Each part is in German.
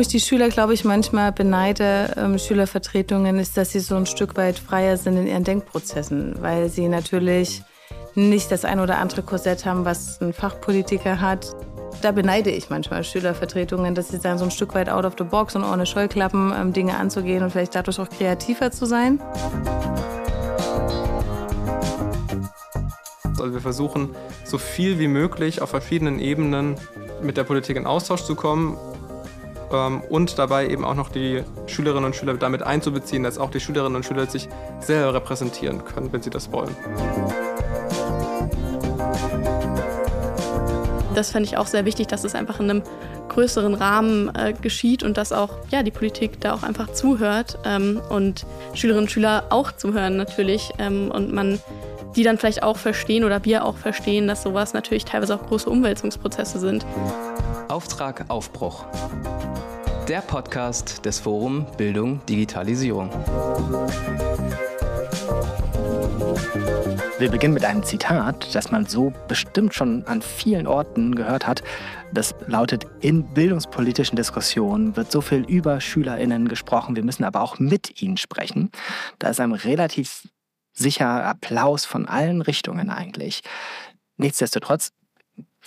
Ich die Schüler, glaube ich, manchmal beneide, ähm, Schülervertretungen, ist, dass sie so ein Stück weit freier sind in ihren Denkprozessen, weil sie natürlich nicht das ein oder andere Korsett haben, was ein Fachpolitiker hat. Da beneide ich manchmal Schülervertretungen, dass sie sagen, so ein Stück weit out of the box und ohne Scheuklappen ähm, Dinge anzugehen und vielleicht dadurch auch kreativer zu sein. Also wir versuchen so viel wie möglich auf verschiedenen Ebenen mit der Politik in Austausch zu kommen und dabei eben auch noch die Schülerinnen und Schüler damit einzubeziehen, dass auch die Schülerinnen und Schüler sich selber repräsentieren können, wenn sie das wollen. Das fände ich auch sehr wichtig, dass es einfach in einem größeren Rahmen äh, geschieht und dass auch ja, die Politik da auch einfach zuhört ähm, und Schülerinnen und Schüler auch zuhören natürlich ähm, und man die dann vielleicht auch verstehen oder wir auch verstehen, dass sowas natürlich teilweise auch große Umwälzungsprozesse sind. Auftrag Aufbruch. Der Podcast des Forum Bildung Digitalisierung. Wir beginnen mit einem Zitat, das man so bestimmt schon an vielen Orten gehört hat. Das lautet, in bildungspolitischen Diskussionen wird so viel über Schülerinnen gesprochen, wir müssen aber auch mit ihnen sprechen. Da ist einem relativ sicher Applaus von allen Richtungen eigentlich. Nichtsdestotrotz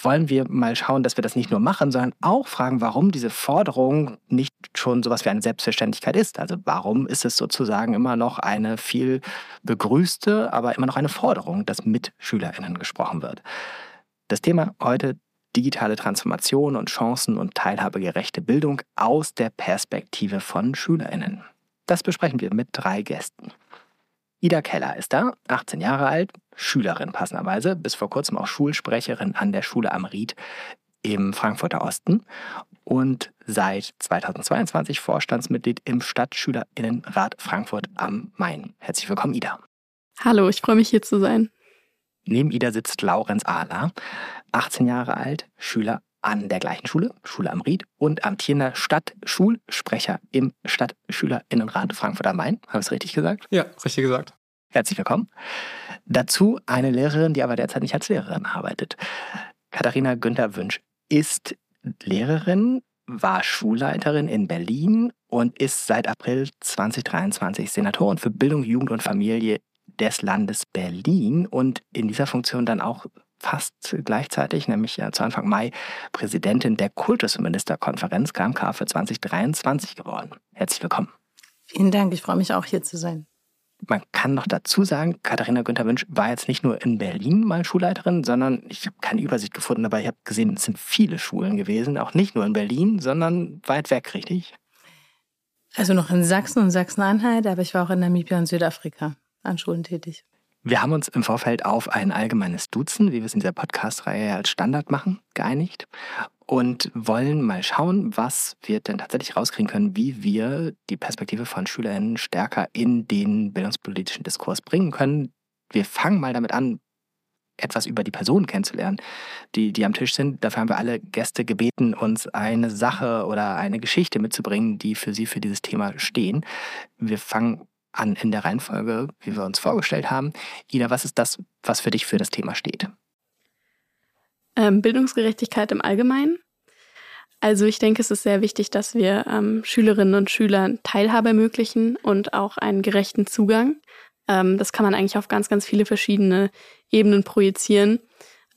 wollen wir mal schauen, dass wir das nicht nur machen, sondern auch fragen, warum diese Forderung nicht schon sowas wie eine Selbstverständlichkeit ist. Also warum ist es sozusagen immer noch eine viel begrüßte, aber immer noch eine Forderung, dass mit SchülerInnen gesprochen wird. Das Thema heute digitale Transformation und Chancen und teilhabegerechte Bildung aus der Perspektive von SchülerInnen. Das besprechen wir mit drei Gästen. Ida Keller ist da, 18 Jahre alt, Schülerin passenderweise, bis vor kurzem auch Schulsprecherin an der Schule am Ried im Frankfurter Osten und seit 2022 Vorstandsmitglied im Stadtschülerinnenrat Frankfurt am Main. Herzlich willkommen, Ida. Hallo, ich freue mich hier zu sein. Neben Ida sitzt Laurenz Ahler, 18 Jahre alt, Schüler an der gleichen Schule, Schule am Ried, und amtierender Stadtschulsprecher im Stadtschülerinnenrat Frankfurt am Main. Habe ich es richtig gesagt? Ja, richtig gesagt. Herzlich willkommen. Dazu eine Lehrerin, die aber derzeit nicht als Lehrerin arbeitet. Katharina Günther Wünsch ist Lehrerin, war Schulleiterin in Berlin und ist seit April 2023 Senatorin für Bildung, Jugend und Familie des Landes Berlin und in dieser Funktion dann auch fast gleichzeitig, nämlich zu Anfang Mai, Präsidentin der Kultusministerkonferenz KMK für 2023 geworden. Herzlich willkommen. Vielen Dank, ich freue mich auch hier zu sein. Man kann noch dazu sagen, Katharina Günther Wünsch war jetzt nicht nur in Berlin mal Schulleiterin, sondern ich habe keine Übersicht gefunden, aber ich habe gesehen, es sind viele Schulen gewesen, auch nicht nur in Berlin, sondern weit weg, richtig? Also noch in Sachsen und Sachsen-Anhalt, aber ich war auch in Namibia und Südafrika an Schulen tätig. Wir haben uns im Vorfeld auf ein allgemeines Duzen, wie wir es in dieser Podcast-Reihe als Standard machen, geeinigt und wollen mal schauen, was wir denn tatsächlich rauskriegen können, wie wir die Perspektive von SchülerInnen stärker in den bildungspolitischen Diskurs bringen können. Wir fangen mal damit an, etwas über die Personen kennenzulernen, die, die am Tisch sind. Dafür haben wir alle Gäste gebeten, uns eine Sache oder eine Geschichte mitzubringen, die für sie für dieses Thema stehen. Wir fangen an in der Reihenfolge, wie wir uns vorgestellt haben. Ida, was ist das, was für dich für das Thema steht? Ähm, Bildungsgerechtigkeit im Allgemeinen. Also ich denke, es ist sehr wichtig, dass wir ähm, Schülerinnen und Schülern Teilhabe ermöglichen und auch einen gerechten Zugang. Ähm, das kann man eigentlich auf ganz, ganz viele verschiedene Ebenen projizieren.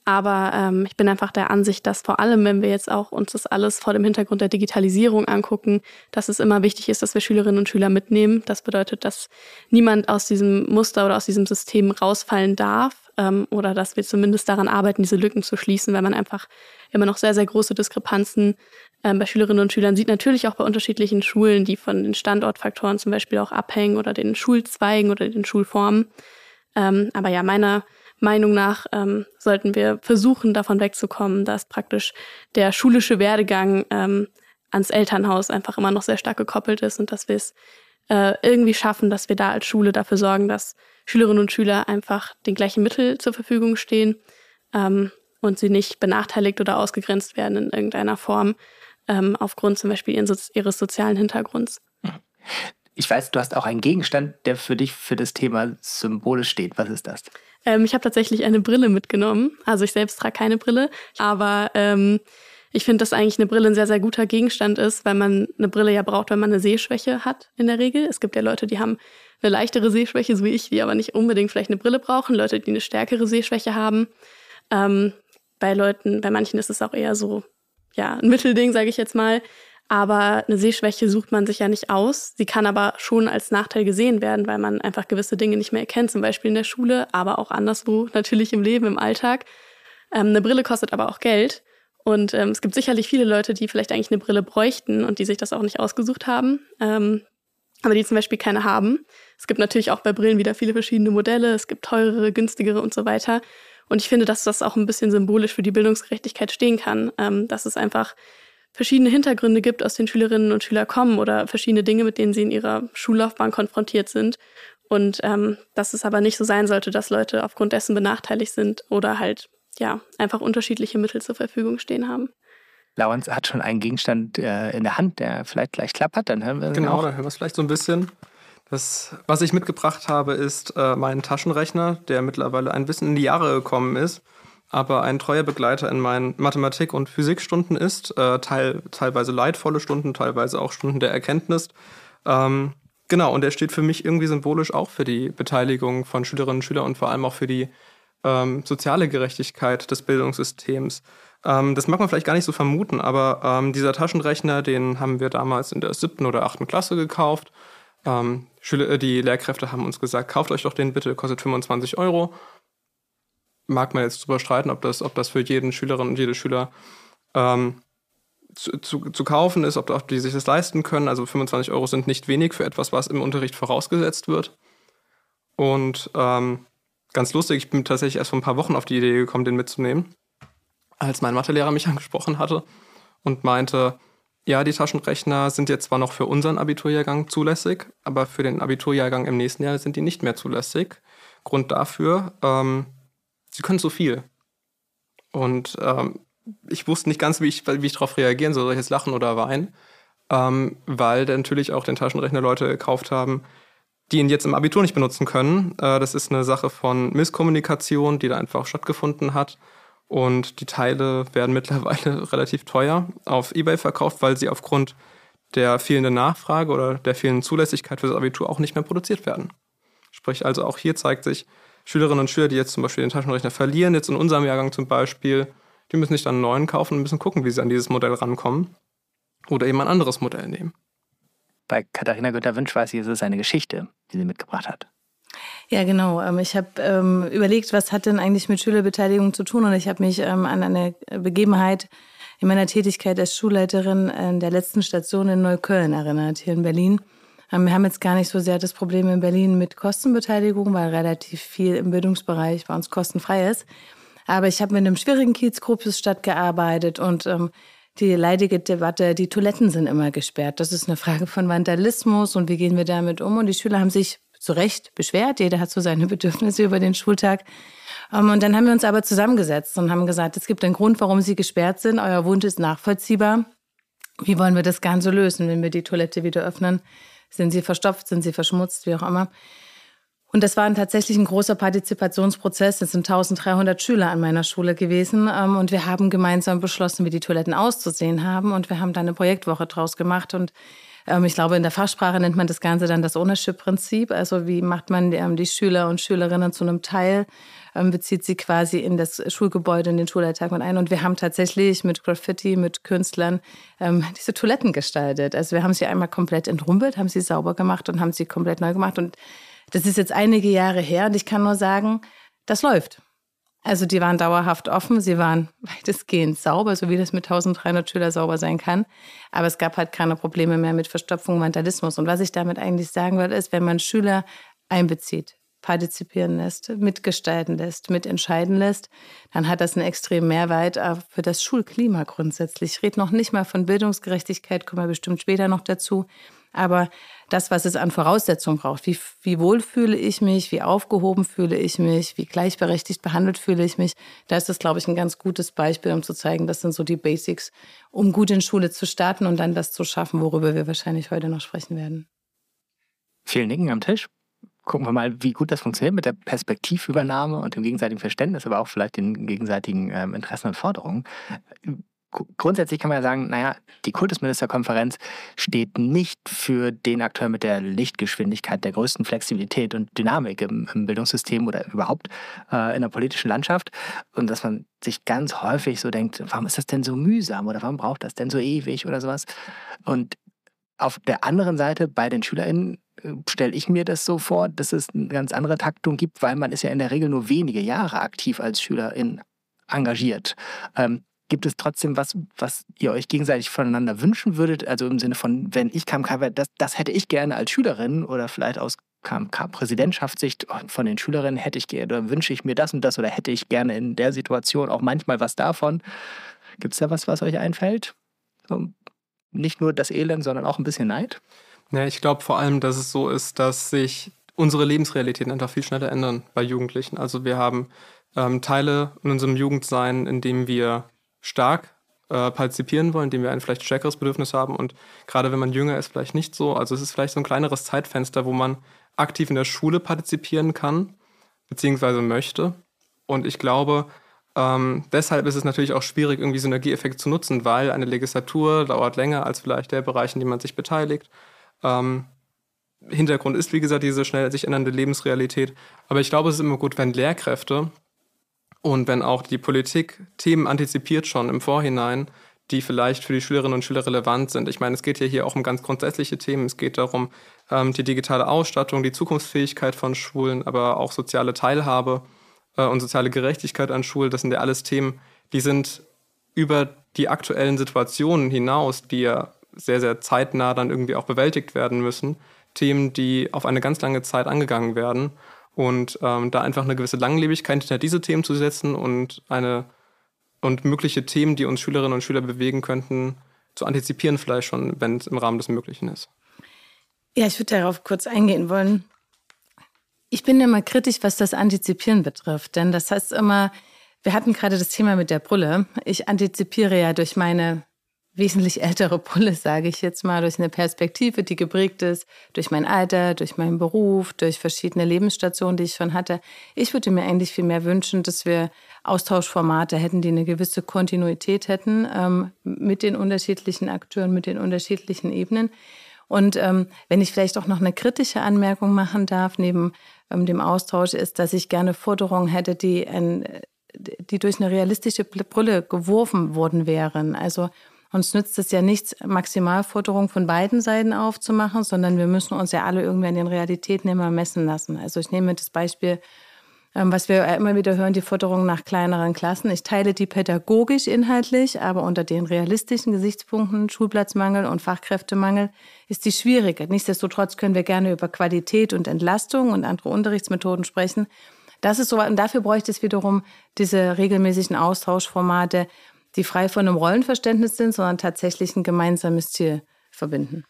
Aber ähm, ich bin einfach der Ansicht, dass vor allem, wenn wir jetzt auch uns das alles vor dem Hintergrund der Digitalisierung angucken, dass es immer wichtig ist, dass wir Schülerinnen und Schüler mitnehmen. Das bedeutet, dass niemand aus diesem Muster oder aus diesem System rausfallen darf ähm, oder dass wir zumindest daran arbeiten, diese Lücken zu schließen, weil man einfach immer noch sehr, sehr große Diskrepanzen ähm, bei Schülerinnen und Schülern sieht. Natürlich auch bei unterschiedlichen Schulen, die von den Standortfaktoren zum Beispiel auch abhängen oder den Schulzweigen oder den Schulformen. Ähm, aber ja, meiner Meinung nach ähm, sollten wir versuchen, davon wegzukommen, dass praktisch der schulische Werdegang ähm, ans Elternhaus einfach immer noch sehr stark gekoppelt ist und dass wir es äh, irgendwie schaffen, dass wir da als Schule dafür sorgen, dass Schülerinnen und Schüler einfach den gleichen Mittel zur Verfügung stehen ähm, und sie nicht benachteiligt oder ausgegrenzt werden in irgendeiner Form ähm, aufgrund zum Beispiel ihres sozialen Hintergrunds. Ich weiß, du hast auch einen Gegenstand, der für dich für das Thema symbolisch steht. Was ist das? Ähm, ich habe tatsächlich eine Brille mitgenommen. Also ich selbst trage keine Brille, aber ähm, ich finde, dass eigentlich eine Brille ein sehr, sehr guter Gegenstand ist, weil man eine Brille ja braucht, wenn man eine Sehschwäche hat in der Regel. Es gibt ja Leute, die haben eine leichtere Sehschwäche, so wie ich, die aber nicht unbedingt vielleicht eine Brille brauchen. Leute, die eine stärkere Sehschwäche haben. Ähm, bei Leuten, bei manchen ist es auch eher so, ja, ein Mittelding, sage ich jetzt mal. Aber eine Sehschwäche sucht man sich ja nicht aus. Sie kann aber schon als Nachteil gesehen werden, weil man einfach gewisse Dinge nicht mehr erkennt, zum Beispiel in der Schule, aber auch anderswo, natürlich im Leben, im Alltag. Ähm, eine Brille kostet aber auch Geld. Und ähm, es gibt sicherlich viele Leute, die vielleicht eigentlich eine Brille bräuchten und die sich das auch nicht ausgesucht haben, ähm, aber die zum Beispiel keine haben. Es gibt natürlich auch bei Brillen wieder viele verschiedene Modelle. Es gibt teurere, günstigere und so weiter. Und ich finde, dass das auch ein bisschen symbolisch für die Bildungsgerechtigkeit stehen kann, ähm, dass es einfach verschiedene Hintergründe gibt, aus denen Schülerinnen und Schüler kommen oder verschiedene Dinge, mit denen sie in ihrer Schullaufbahn konfrontiert sind. Und ähm, dass es aber nicht so sein sollte, dass Leute aufgrund dessen benachteiligt sind oder halt ja einfach unterschiedliche Mittel zur Verfügung stehen haben. Laurenz hat schon einen Gegenstand äh, in der Hand, der vielleicht gleich klappert. Dann hören wir Genau, auch. dann hören wir es vielleicht so ein bisschen. Das, was ich mitgebracht habe, ist äh, mein Taschenrechner, der mittlerweile ein bisschen in die Jahre gekommen ist aber ein treuer Begleiter in meinen Mathematik- und Physikstunden ist, äh, teil, teilweise leidvolle Stunden, teilweise auch Stunden der Erkenntnis. Ähm, genau, und er steht für mich irgendwie symbolisch auch für die Beteiligung von Schülerinnen und Schülern und vor allem auch für die ähm, soziale Gerechtigkeit des Bildungssystems. Ähm, das mag man vielleicht gar nicht so vermuten, aber ähm, dieser Taschenrechner, den haben wir damals in der siebten oder achten Klasse gekauft. Ähm, Schüler, äh, die Lehrkräfte haben uns gesagt, kauft euch doch den bitte, kostet 25 Euro mag man jetzt drüber streiten, ob das, ob das für jeden Schülerin und jede Schüler ähm, zu, zu, zu, kaufen ist, ob, ob die sich das leisten können. Also 25 Euro sind nicht wenig für etwas, was im Unterricht vorausgesetzt wird. Und ähm, ganz lustig, ich bin tatsächlich erst vor ein paar Wochen auf die Idee gekommen, den mitzunehmen, als mein Mathelehrer mich angesprochen hatte und meinte, ja, die Taschenrechner sind jetzt zwar noch für unseren Abiturjahrgang zulässig, aber für den Abiturjahrgang im nächsten Jahr sind die nicht mehr zulässig. Grund dafür, ähm, sie können so viel. Und ähm, ich wusste nicht ganz, wie ich, wie ich darauf reagieren soll, soll ich jetzt lachen oder weinen, ähm, weil natürlich auch den Taschenrechner Leute gekauft haben, die ihn jetzt im Abitur nicht benutzen können. Äh, das ist eine Sache von Misskommunikation, die da einfach stattgefunden hat. Und die Teile werden mittlerweile relativ teuer auf eBay verkauft, weil sie aufgrund der fehlenden Nachfrage oder der fehlenden Zulässigkeit für das Abitur auch nicht mehr produziert werden. Sprich also auch hier zeigt sich, Schülerinnen und Schüler, die jetzt zum Beispiel den Taschenrechner verlieren, jetzt in unserem Jahrgang zum Beispiel, die müssen sich dann einen neuen kaufen und müssen gucken, wie sie an dieses Modell rankommen. Oder eben ein anderes Modell nehmen. Bei Katharina Günther-Wünsch weiß ich, es ist eine Geschichte, die sie mitgebracht hat. Ja, genau. Ähm, ich habe ähm, überlegt, was hat denn eigentlich mit Schülerbeteiligung zu tun? Und ich habe mich ähm, an eine Begebenheit in meiner Tätigkeit als Schulleiterin in der letzten Station in Neukölln erinnert, hier in Berlin. Ähm, wir haben jetzt gar nicht so sehr das Problem in Berlin mit Kostenbeteiligung, weil relativ viel im Bildungsbereich bei uns kostenfrei ist. Aber ich habe mit einem schwierigen Kiez Gropiusstadt gearbeitet und ähm, die leidige Debatte, die Toiletten sind immer gesperrt. Das ist eine Frage von Vandalismus und wie gehen wir damit um? Und die Schüler haben sich zu Recht beschwert. Jeder hat so seine Bedürfnisse über den Schultag. Ähm, und dann haben wir uns aber zusammengesetzt und haben gesagt, es gibt einen Grund, warum sie gesperrt sind. Euer Wunsch ist nachvollziehbar. Wie wollen wir das Ganze lösen, wenn wir die Toilette wieder öffnen? Sind sie verstopft, sind sie verschmutzt, wie auch immer. Und das war tatsächlich ein großer Partizipationsprozess. Es sind 1300 Schüler an meiner Schule gewesen. Ähm, und wir haben gemeinsam beschlossen, wie die Toiletten auszusehen haben. Und wir haben da eine Projektwoche draus gemacht. Und ich glaube, in der Fachsprache nennt man das Ganze dann das Ownership-Prinzip. Also wie macht man ähm, die Schüler und Schülerinnen zu einem Teil, ähm, bezieht sie quasi in das Schulgebäude, in den Schulalltag mit ein. Und wir haben tatsächlich mit Graffiti, mit Künstlern diese Toiletten gestaltet. Also wir haben sie einmal komplett entrumpelt, haben sie sauber gemacht und haben sie komplett neu gemacht. Und das ist jetzt einige Jahre her und ich kann nur sagen, das läuft. Also die waren dauerhaft offen, sie waren weitestgehend sauber, so wie das mit 1300 Schülern sauber sein kann. Aber es gab halt keine Probleme mehr mit Verstopfung, Vandalismus. Und was ich damit eigentlich sagen will, ist, wenn man Schüler einbezieht, partizipieren lässt, mitgestalten lässt, mitentscheiden lässt, dann hat das einen extremen Mehrwert für das Schulklima grundsätzlich. Ich rede noch nicht mal von Bildungsgerechtigkeit, kommen wir bestimmt später noch dazu. Aber das, was es an Voraussetzungen braucht, wie, wie wohl fühle ich mich, wie aufgehoben fühle ich mich, wie gleichberechtigt behandelt fühle ich mich, da ist das, glaube ich, ein ganz gutes Beispiel, um zu zeigen, das sind so die Basics, um gut in Schule zu starten und dann das zu schaffen, worüber wir wahrscheinlich heute noch sprechen werden. Vielen Nicken am Tisch. Gucken wir mal, wie gut das funktioniert mit der Perspektivübernahme und dem gegenseitigen Verständnis, aber auch vielleicht den gegenseitigen ähm, Interessen und Forderungen grundsätzlich kann man ja sagen, naja, die Kultusministerkonferenz steht nicht für den Akteur mit der Lichtgeschwindigkeit, der größten Flexibilität und Dynamik im, im Bildungssystem oder überhaupt äh, in der politischen Landschaft. Und dass man sich ganz häufig so denkt, warum ist das denn so mühsam oder warum braucht das denn so ewig oder sowas? Und auf der anderen Seite bei den SchülerInnen äh, stelle ich mir das so vor, dass es eine ganz andere Taktung gibt, weil man ist ja in der Regel nur wenige Jahre aktiv als Schülerin engagiert. Ähm, gibt es trotzdem was, was ihr euch gegenseitig voneinander wünschen würdet? Also im Sinne von, wenn ich KMK das, das hätte ich gerne als Schülerin oder vielleicht aus KMK-Präsidentschaftssicht von den Schülerinnen hätte ich gerne oder wünsche ich mir das und das oder hätte ich gerne in der Situation auch manchmal was davon. Gibt es da was, was euch einfällt? So, nicht nur das Elend, sondern auch ein bisschen Neid? Ja, ich glaube vor allem, dass es so ist, dass sich unsere Lebensrealitäten einfach viel schneller ändern bei Jugendlichen. Also wir haben ähm, Teile in unserem Jugendsein, in dem wir stark äh, partizipieren wollen, in dem wir ein vielleicht stärkeres Bedürfnis haben. Und gerade wenn man jünger ist, vielleicht nicht so. Also es ist vielleicht so ein kleineres Zeitfenster, wo man aktiv in der Schule partizipieren kann, beziehungsweise möchte. Und ich glaube, ähm, deshalb ist es natürlich auch schwierig, irgendwie Synergieeffekte zu nutzen, weil eine Legislatur dauert länger als vielleicht der Bereich, in dem man sich beteiligt. Ähm, Hintergrund ist, wie gesagt, diese schnell sich ändernde Lebensrealität. Aber ich glaube, es ist immer gut, wenn Lehrkräfte und wenn auch die Politik Themen antizipiert schon im Vorhinein, die vielleicht für die Schülerinnen und Schüler relevant sind. Ich meine, es geht ja hier auch um ganz grundsätzliche Themen. Es geht darum, ähm, die digitale Ausstattung, die Zukunftsfähigkeit von Schulen, aber auch soziale Teilhabe äh, und soziale Gerechtigkeit an Schulen, das sind ja alles Themen, die sind über die aktuellen Situationen hinaus, die ja sehr, sehr zeitnah dann irgendwie auch bewältigt werden müssen, Themen, die auf eine ganz lange Zeit angegangen werden. Und ähm, da einfach eine gewisse Langlebigkeit hinter diese Themen zu setzen und eine und mögliche Themen, die uns Schülerinnen und Schüler bewegen könnten, zu antizipieren, vielleicht schon, wenn es im Rahmen des Möglichen ist. Ja, ich würde darauf kurz eingehen wollen. Ich bin immer kritisch, was das Antizipieren betrifft, denn das heißt immer, wir hatten gerade das Thema mit der Brille. Ich antizipiere ja durch meine wesentlich ältere Brille, sage ich jetzt mal, durch eine Perspektive, die geprägt ist, durch mein Alter, durch meinen Beruf, durch verschiedene Lebensstationen, die ich schon hatte. Ich würde mir eigentlich viel mehr wünschen, dass wir Austauschformate hätten, die eine gewisse Kontinuität hätten ähm, mit den unterschiedlichen Akteuren, mit den unterschiedlichen Ebenen. Und ähm, wenn ich vielleicht auch noch eine kritische Anmerkung machen darf, neben ähm, dem Austausch, ist, dass ich gerne Forderungen hätte, die, ein, die durch eine realistische Brille geworfen worden wären. Also uns nützt es ja nichts, Maximalforderungen von beiden Seiten aufzumachen, sondern wir müssen uns ja alle irgendwie an den Realitäten immer messen lassen. Also ich nehme das Beispiel ähm, was wir immer wieder hören, die Forderung nach kleineren Klassen. Ich teile die pädagogisch inhaltlich, aber unter den realistischen Gesichtspunkten Schulplatzmangel und Fachkräftemangel ist die schwierige. Nichtsdestotrotz können wir gerne über Qualität und Entlastung und andere Unterrichtsmethoden sprechen. Das ist so, und dafür bräuchte es wiederum diese regelmäßigen Austauschformate, die frei von einem Rollenverständnis sind, sondern tatsächlich ein gemeinsames Ziel verbinden.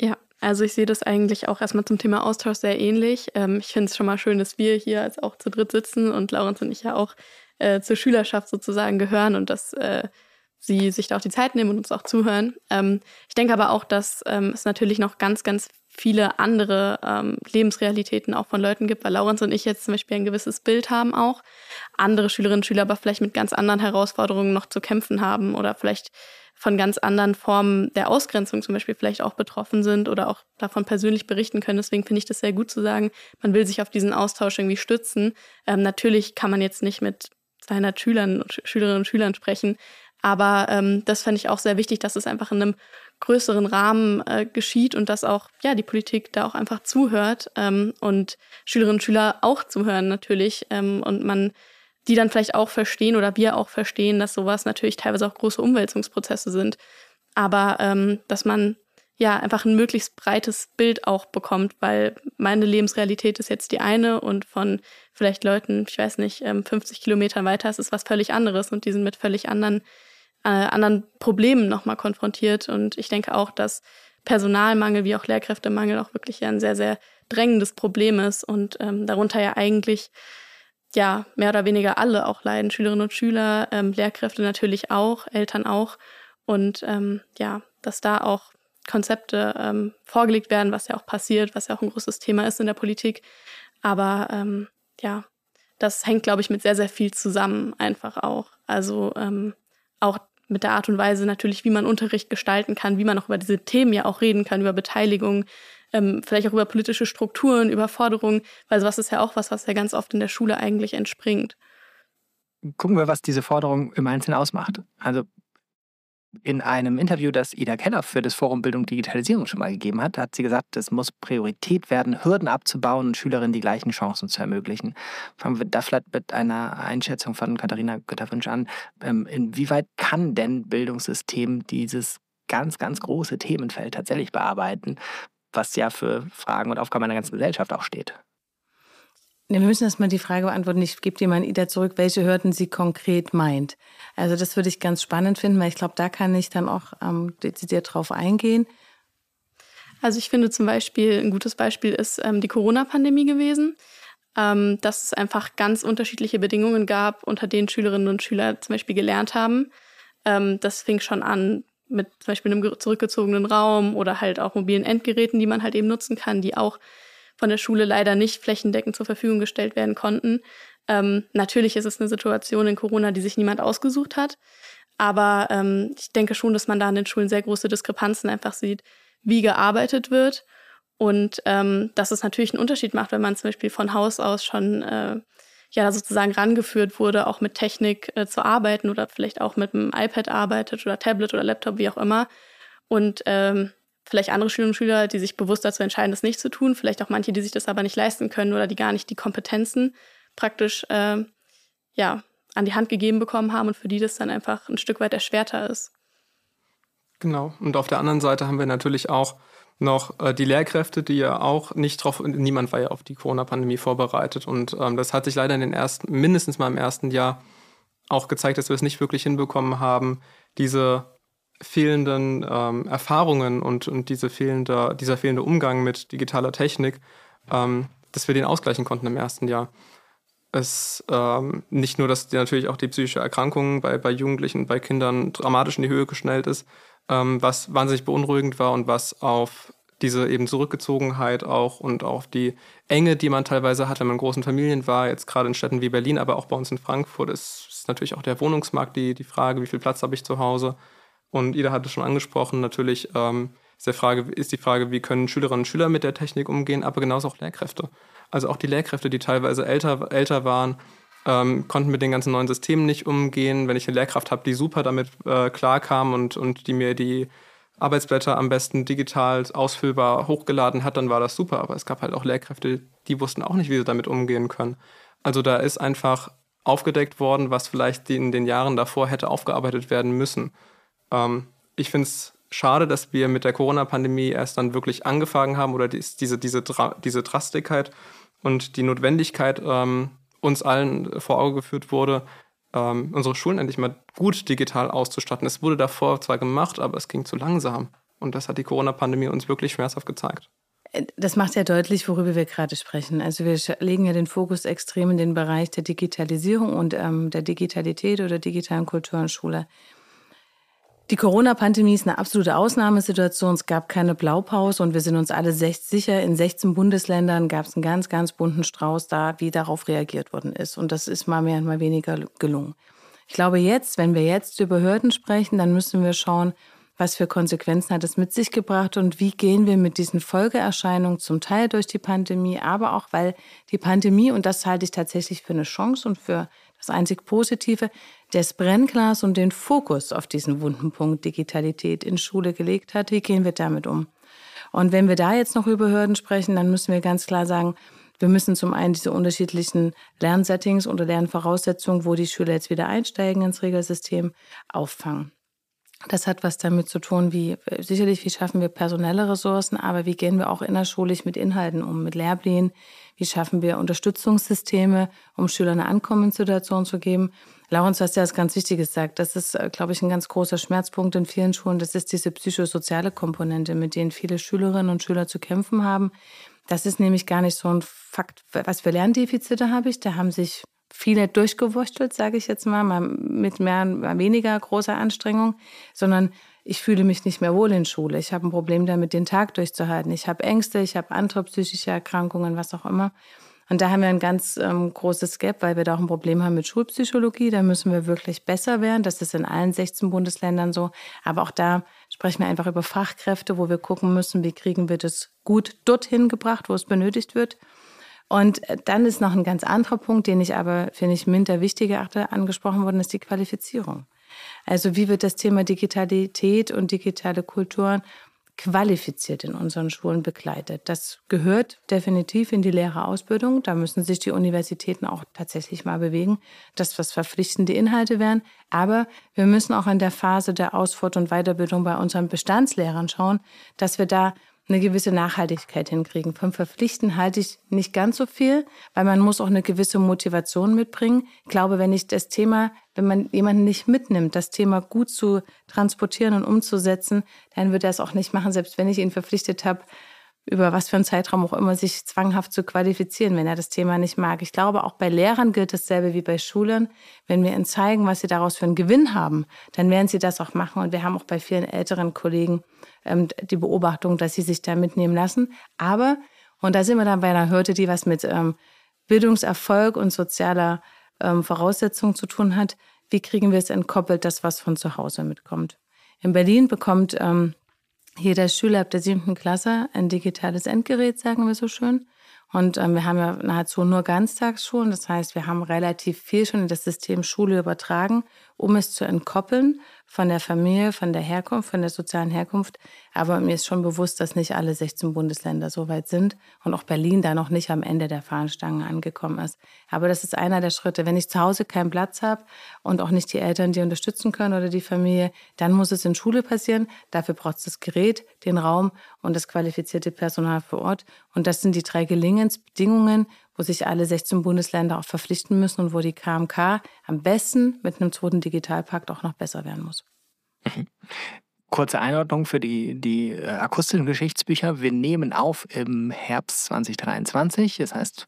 Ja, also ich sehe das eigentlich auch erstmal zum Thema Austausch sehr ähnlich. Ähm, ich finde es schon mal schön, dass wir hier als auch zu dritt sitzen und Laurens und ich ja auch äh, zur Schülerschaft sozusagen gehören und dass äh, sie sich da auch die Zeit nehmen und uns auch zuhören. Ähm, ich denke aber auch, dass ähm, es natürlich noch ganz, ganz viele andere ähm, Lebensrealitäten auch von Leuten gibt, weil Laurens und ich jetzt zum Beispiel ein gewisses Bild haben auch. Andere Schülerinnen und Schüler aber vielleicht mit ganz anderen Herausforderungen noch zu kämpfen haben oder vielleicht von ganz anderen Formen der Ausgrenzung zum Beispiel vielleicht auch betroffen sind oder auch davon persönlich berichten können. Deswegen finde ich das sehr gut zu sagen, man will sich auf diesen Austausch irgendwie stützen. Ähm, natürlich kann man jetzt nicht mit 200 Schülern, Schülerinnen und Schülern sprechen, aber ähm, das fände ich auch sehr wichtig, dass es einfach in einem größeren Rahmen äh, geschieht und dass auch ja die Politik da auch einfach zuhört ähm, und Schülerinnen und Schüler auch zuhören natürlich ähm, und man die dann vielleicht auch verstehen oder wir auch verstehen, dass sowas natürlich teilweise auch große Umwälzungsprozesse sind. Aber ähm, dass man ja einfach ein möglichst breites Bild auch bekommt, weil meine Lebensrealität ist jetzt die eine und von vielleicht Leuten, ich weiß nicht, 50 ähm, Kilometern weiter ist es was völlig anderes und die sind mit völlig anderen, äh, anderen Problemen nochmal konfrontiert. Und ich denke auch, dass Personalmangel wie auch Lehrkräftemangel auch wirklich ein sehr, sehr drängendes Problem ist und ähm, darunter ja eigentlich ja, mehr oder weniger alle auch leiden. Schülerinnen und Schüler, ähm, Lehrkräfte natürlich auch, Eltern auch. Und ähm, ja, dass da auch Konzepte ähm, vorgelegt werden, was ja auch passiert, was ja auch ein großes Thema ist in der Politik. Aber ähm, ja, das hängt, glaube ich, mit sehr, sehr viel zusammen einfach auch. Also ähm, auch mit der Art und Weise natürlich, wie man Unterricht gestalten kann, wie man auch über diese Themen ja auch reden kann, über Beteiligung, ähm, vielleicht auch über politische Strukturen, über Forderungen, weil sowas ist ja auch was, was ja ganz oft in der Schule eigentlich entspringt. Gucken wir, was diese Forderung im Einzelnen ausmacht. Also in einem Interview, das Ida Keller für das Forum Bildung Digitalisierung schon mal gegeben hat, hat sie gesagt, es muss Priorität werden, Hürden abzubauen und Schülerinnen die gleichen Chancen zu ermöglichen. Fangen wir da vielleicht mit einer Einschätzung von Katharina Götterwünsch an. Ähm, inwieweit kann denn Bildungssystem dieses ganz, ganz große Themenfeld tatsächlich bearbeiten, was ja für Fragen und Aufgaben einer ganzen Gesellschaft auch steht? Wir müssen erstmal die Frage beantworten. Ich gebe dir mal Ida zurück, welche Hürden sie konkret meint. Also das würde ich ganz spannend finden, weil ich glaube, da kann ich dann auch ähm, dezidiert drauf eingehen. Also ich finde zum Beispiel, ein gutes Beispiel ist ähm, die Corona-Pandemie gewesen, ähm, dass es einfach ganz unterschiedliche Bedingungen gab, unter denen Schülerinnen und Schüler zum Beispiel gelernt haben. Ähm, das fing schon an mit zum Beispiel einem zurückgezogenen Raum oder halt auch mobilen Endgeräten, die man halt eben nutzen kann, die auch von der Schule leider nicht flächendeckend zur Verfügung gestellt werden konnten. Ähm, natürlich ist es eine Situation in Corona, die sich niemand ausgesucht hat. Aber ähm, ich denke schon, dass man da an den Schulen sehr große Diskrepanzen einfach sieht, wie gearbeitet wird. Und ähm, dass es natürlich einen Unterschied macht, wenn man zum Beispiel von Haus aus schon äh, ja sozusagen rangeführt wurde, auch mit Technik äh, zu arbeiten oder vielleicht auch mit einem iPad arbeitet oder Tablet oder Laptop, wie auch immer. Und ähm, vielleicht andere Schülerinnen und Schüler, die sich bewusst dazu entscheiden, das nicht zu tun, vielleicht auch manche, die sich das aber nicht leisten können oder die gar nicht die Kompetenzen praktisch äh, ja, an die Hand gegeben bekommen haben und für die das dann einfach ein Stück weit erschwerter ist. Genau. Und auf der anderen Seite haben wir natürlich auch noch äh, die Lehrkräfte, die ja auch nicht drauf, niemand war ja auf die Corona-Pandemie vorbereitet. Und ähm, das hat sich leider in den ersten, mindestens mal im ersten Jahr auch gezeigt, dass wir es nicht wirklich hinbekommen haben, diese fehlenden ähm, Erfahrungen und, und diese fehlende, dieser fehlende Umgang mit digitaler Technik, ähm, dass wir den ausgleichen konnten im ersten Jahr. Es ähm, nicht nur, dass natürlich auch die psychische Erkrankung bei, bei Jugendlichen, bei Kindern dramatisch in die Höhe geschnellt ist, ähm, was wahnsinnig beunruhigend war und was auf diese eben Zurückgezogenheit auch und auf die Enge, die man teilweise hat, wenn man in großen Familien war, jetzt gerade in Städten wie Berlin, aber auch bei uns in Frankfurt, ist, ist natürlich auch der Wohnungsmarkt die, die Frage, wie viel Platz habe ich zu Hause und Ida hat es schon angesprochen, natürlich ähm, ist, Frage, ist die Frage, wie können Schülerinnen und Schüler mit der Technik umgehen, aber genauso auch Lehrkräfte. Also auch die Lehrkräfte, die teilweise älter, älter waren, ähm, konnten mit den ganzen neuen Systemen nicht umgehen. Wenn ich eine Lehrkraft habe, die super damit äh, klarkam und, und die mir die Arbeitsblätter am besten digital ausfüllbar hochgeladen hat, dann war das super. Aber es gab halt auch Lehrkräfte, die wussten auch nicht, wie sie damit umgehen können. Also da ist einfach aufgedeckt worden, was vielleicht in den Jahren davor hätte aufgearbeitet werden müssen. Ähm, ich finde es schade, dass wir mit der Corona-Pandemie erst dann wirklich angefangen haben oder dies, diese, diese, diese Drastigkeit und die Notwendigkeit ähm, uns allen vor Auge geführt wurde, ähm, unsere Schulen endlich mal gut digital auszustatten. Es wurde davor zwar gemacht, aber es ging zu langsam. Und das hat die Corona-Pandemie uns wirklich schmerzhaft gezeigt. Das macht ja deutlich, worüber wir gerade sprechen. Also wir legen ja den Fokus extrem in den Bereich der Digitalisierung und ähm, der Digitalität oder digitalen Kultur und Schule. Die Corona-Pandemie ist eine absolute Ausnahmesituation. Es gab keine Blaupause und wir sind uns alle sicher, in 16 Bundesländern gab es einen ganz, ganz bunten Strauß da, wie darauf reagiert worden ist. Und das ist mal mehr und mal weniger gelungen. Ich glaube jetzt, wenn wir jetzt über Hürden sprechen, dann müssen wir schauen, was für Konsequenzen hat es mit sich gebracht und wie gehen wir mit diesen Folgeerscheinungen zum Teil durch die Pandemie, aber auch weil die Pandemie, und das halte ich tatsächlich für eine Chance und für das einzig Positive, das Brennglas und den Fokus auf diesen wunden Punkt Digitalität in Schule gelegt hat. Wie gehen wir damit um? Und wenn wir da jetzt noch über Hürden sprechen, dann müssen wir ganz klar sagen, wir müssen zum einen diese unterschiedlichen Lernsettings oder Lernvoraussetzungen, wo die Schüler jetzt wieder einsteigen ins Regelsystem, auffangen. Das hat was damit zu tun, wie sicherlich, wie schaffen wir personelle Ressourcen, aber wie gehen wir auch innerschulisch mit Inhalten um, mit Lehrplänen, wie schaffen wir Unterstützungssysteme, um Schülern eine Ankommenssituation zu geben. Laurens, du hast ja was ganz Wichtiges gesagt. Das ist, äh, glaube ich, ein ganz großer Schmerzpunkt in vielen Schulen. Das ist diese psychosoziale Komponente, mit denen viele Schülerinnen und Schüler zu kämpfen haben. Das ist nämlich gar nicht so ein Fakt. Was für Lerndefizite habe ich? Da haben sich viele durchgewurschtelt, sage ich jetzt mal, mal mit mehr, mal weniger großer Anstrengung, sondern ich fühle mich nicht mehr wohl in Schule. Ich habe ein Problem damit, den Tag durchzuhalten. Ich habe Ängste, ich habe andere psychische Erkrankungen, was auch immer. Und da haben wir ein ganz ähm, großes Gap, weil wir da auch ein Problem haben mit Schulpsychologie. Da müssen wir wirklich besser werden. Das ist in allen 16 Bundesländern so. Aber auch da sprechen wir einfach über Fachkräfte, wo wir gucken müssen, wie kriegen wir das gut dorthin gebracht, wo es benötigt wird. Und äh, dann ist noch ein ganz anderer Punkt, den ich aber, finde ich, minder wichtig achte, angesprochen worden, ist die Qualifizierung. Also wie wird das Thema Digitalität und digitale Kulturen qualifiziert in unseren Schulen begleitet. Das gehört definitiv in die Lehrerausbildung. Da müssen sich die Universitäten auch tatsächlich mal bewegen, dass was verpflichtende Inhalte wären. Aber wir müssen auch in der Phase der Ausfort- und Weiterbildung bei unseren Bestandslehrern schauen, dass wir da eine gewisse Nachhaltigkeit hinkriegen. Vom Verpflichten halte ich nicht ganz so viel, weil man muss auch eine gewisse Motivation mitbringen. Ich glaube, wenn ich das Thema, wenn man jemanden nicht mitnimmt, das Thema gut zu transportieren und umzusetzen, dann wird er es auch nicht machen, selbst wenn ich ihn verpflichtet habe, über was für einen Zeitraum auch immer sich zwanghaft zu qualifizieren, wenn er das Thema nicht mag. Ich glaube, auch bei Lehrern gilt dasselbe wie bei Schülern. Wenn wir ihnen zeigen, was sie daraus für einen Gewinn haben, dann werden sie das auch machen. Und wir haben auch bei vielen älteren Kollegen ähm, die Beobachtung, dass sie sich da mitnehmen lassen. Aber, und da sind wir dann bei einer Hürde, die was mit ähm, Bildungserfolg und sozialer ähm, Voraussetzung zu tun hat, wie kriegen wir es entkoppelt, das, was von zu Hause mitkommt. In Berlin bekommt ähm, jeder Schüler ab der siebten Klasse ein digitales Endgerät, sagen wir so schön. Und ähm, wir haben ja nahezu nur Ganztagsschulen. Das heißt, wir haben relativ viel schon in das System Schule übertragen, um es zu entkoppeln von der Familie, von der Herkunft, von der sozialen Herkunft. Aber mir ist schon bewusst, dass nicht alle 16 Bundesländer so weit sind und auch Berlin da noch nicht am Ende der Fahnenstange angekommen ist. Aber das ist einer der Schritte. Wenn ich zu Hause keinen Platz habe und auch nicht die Eltern, die unterstützen können oder die Familie, dann muss es in Schule passieren. Dafür braucht es das Gerät, den Raum und das qualifizierte Personal vor Ort. Und das sind die drei Gelingensbedingungen, wo sich alle 16 Bundesländer auch verpflichten müssen und wo die KMK am besten mit einem zweiten Digitalpakt auch noch besser werden muss. Mhm. Kurze Einordnung für die, die äh, akustischen Geschichtsbücher. Wir nehmen auf im Herbst 2023. Das heißt,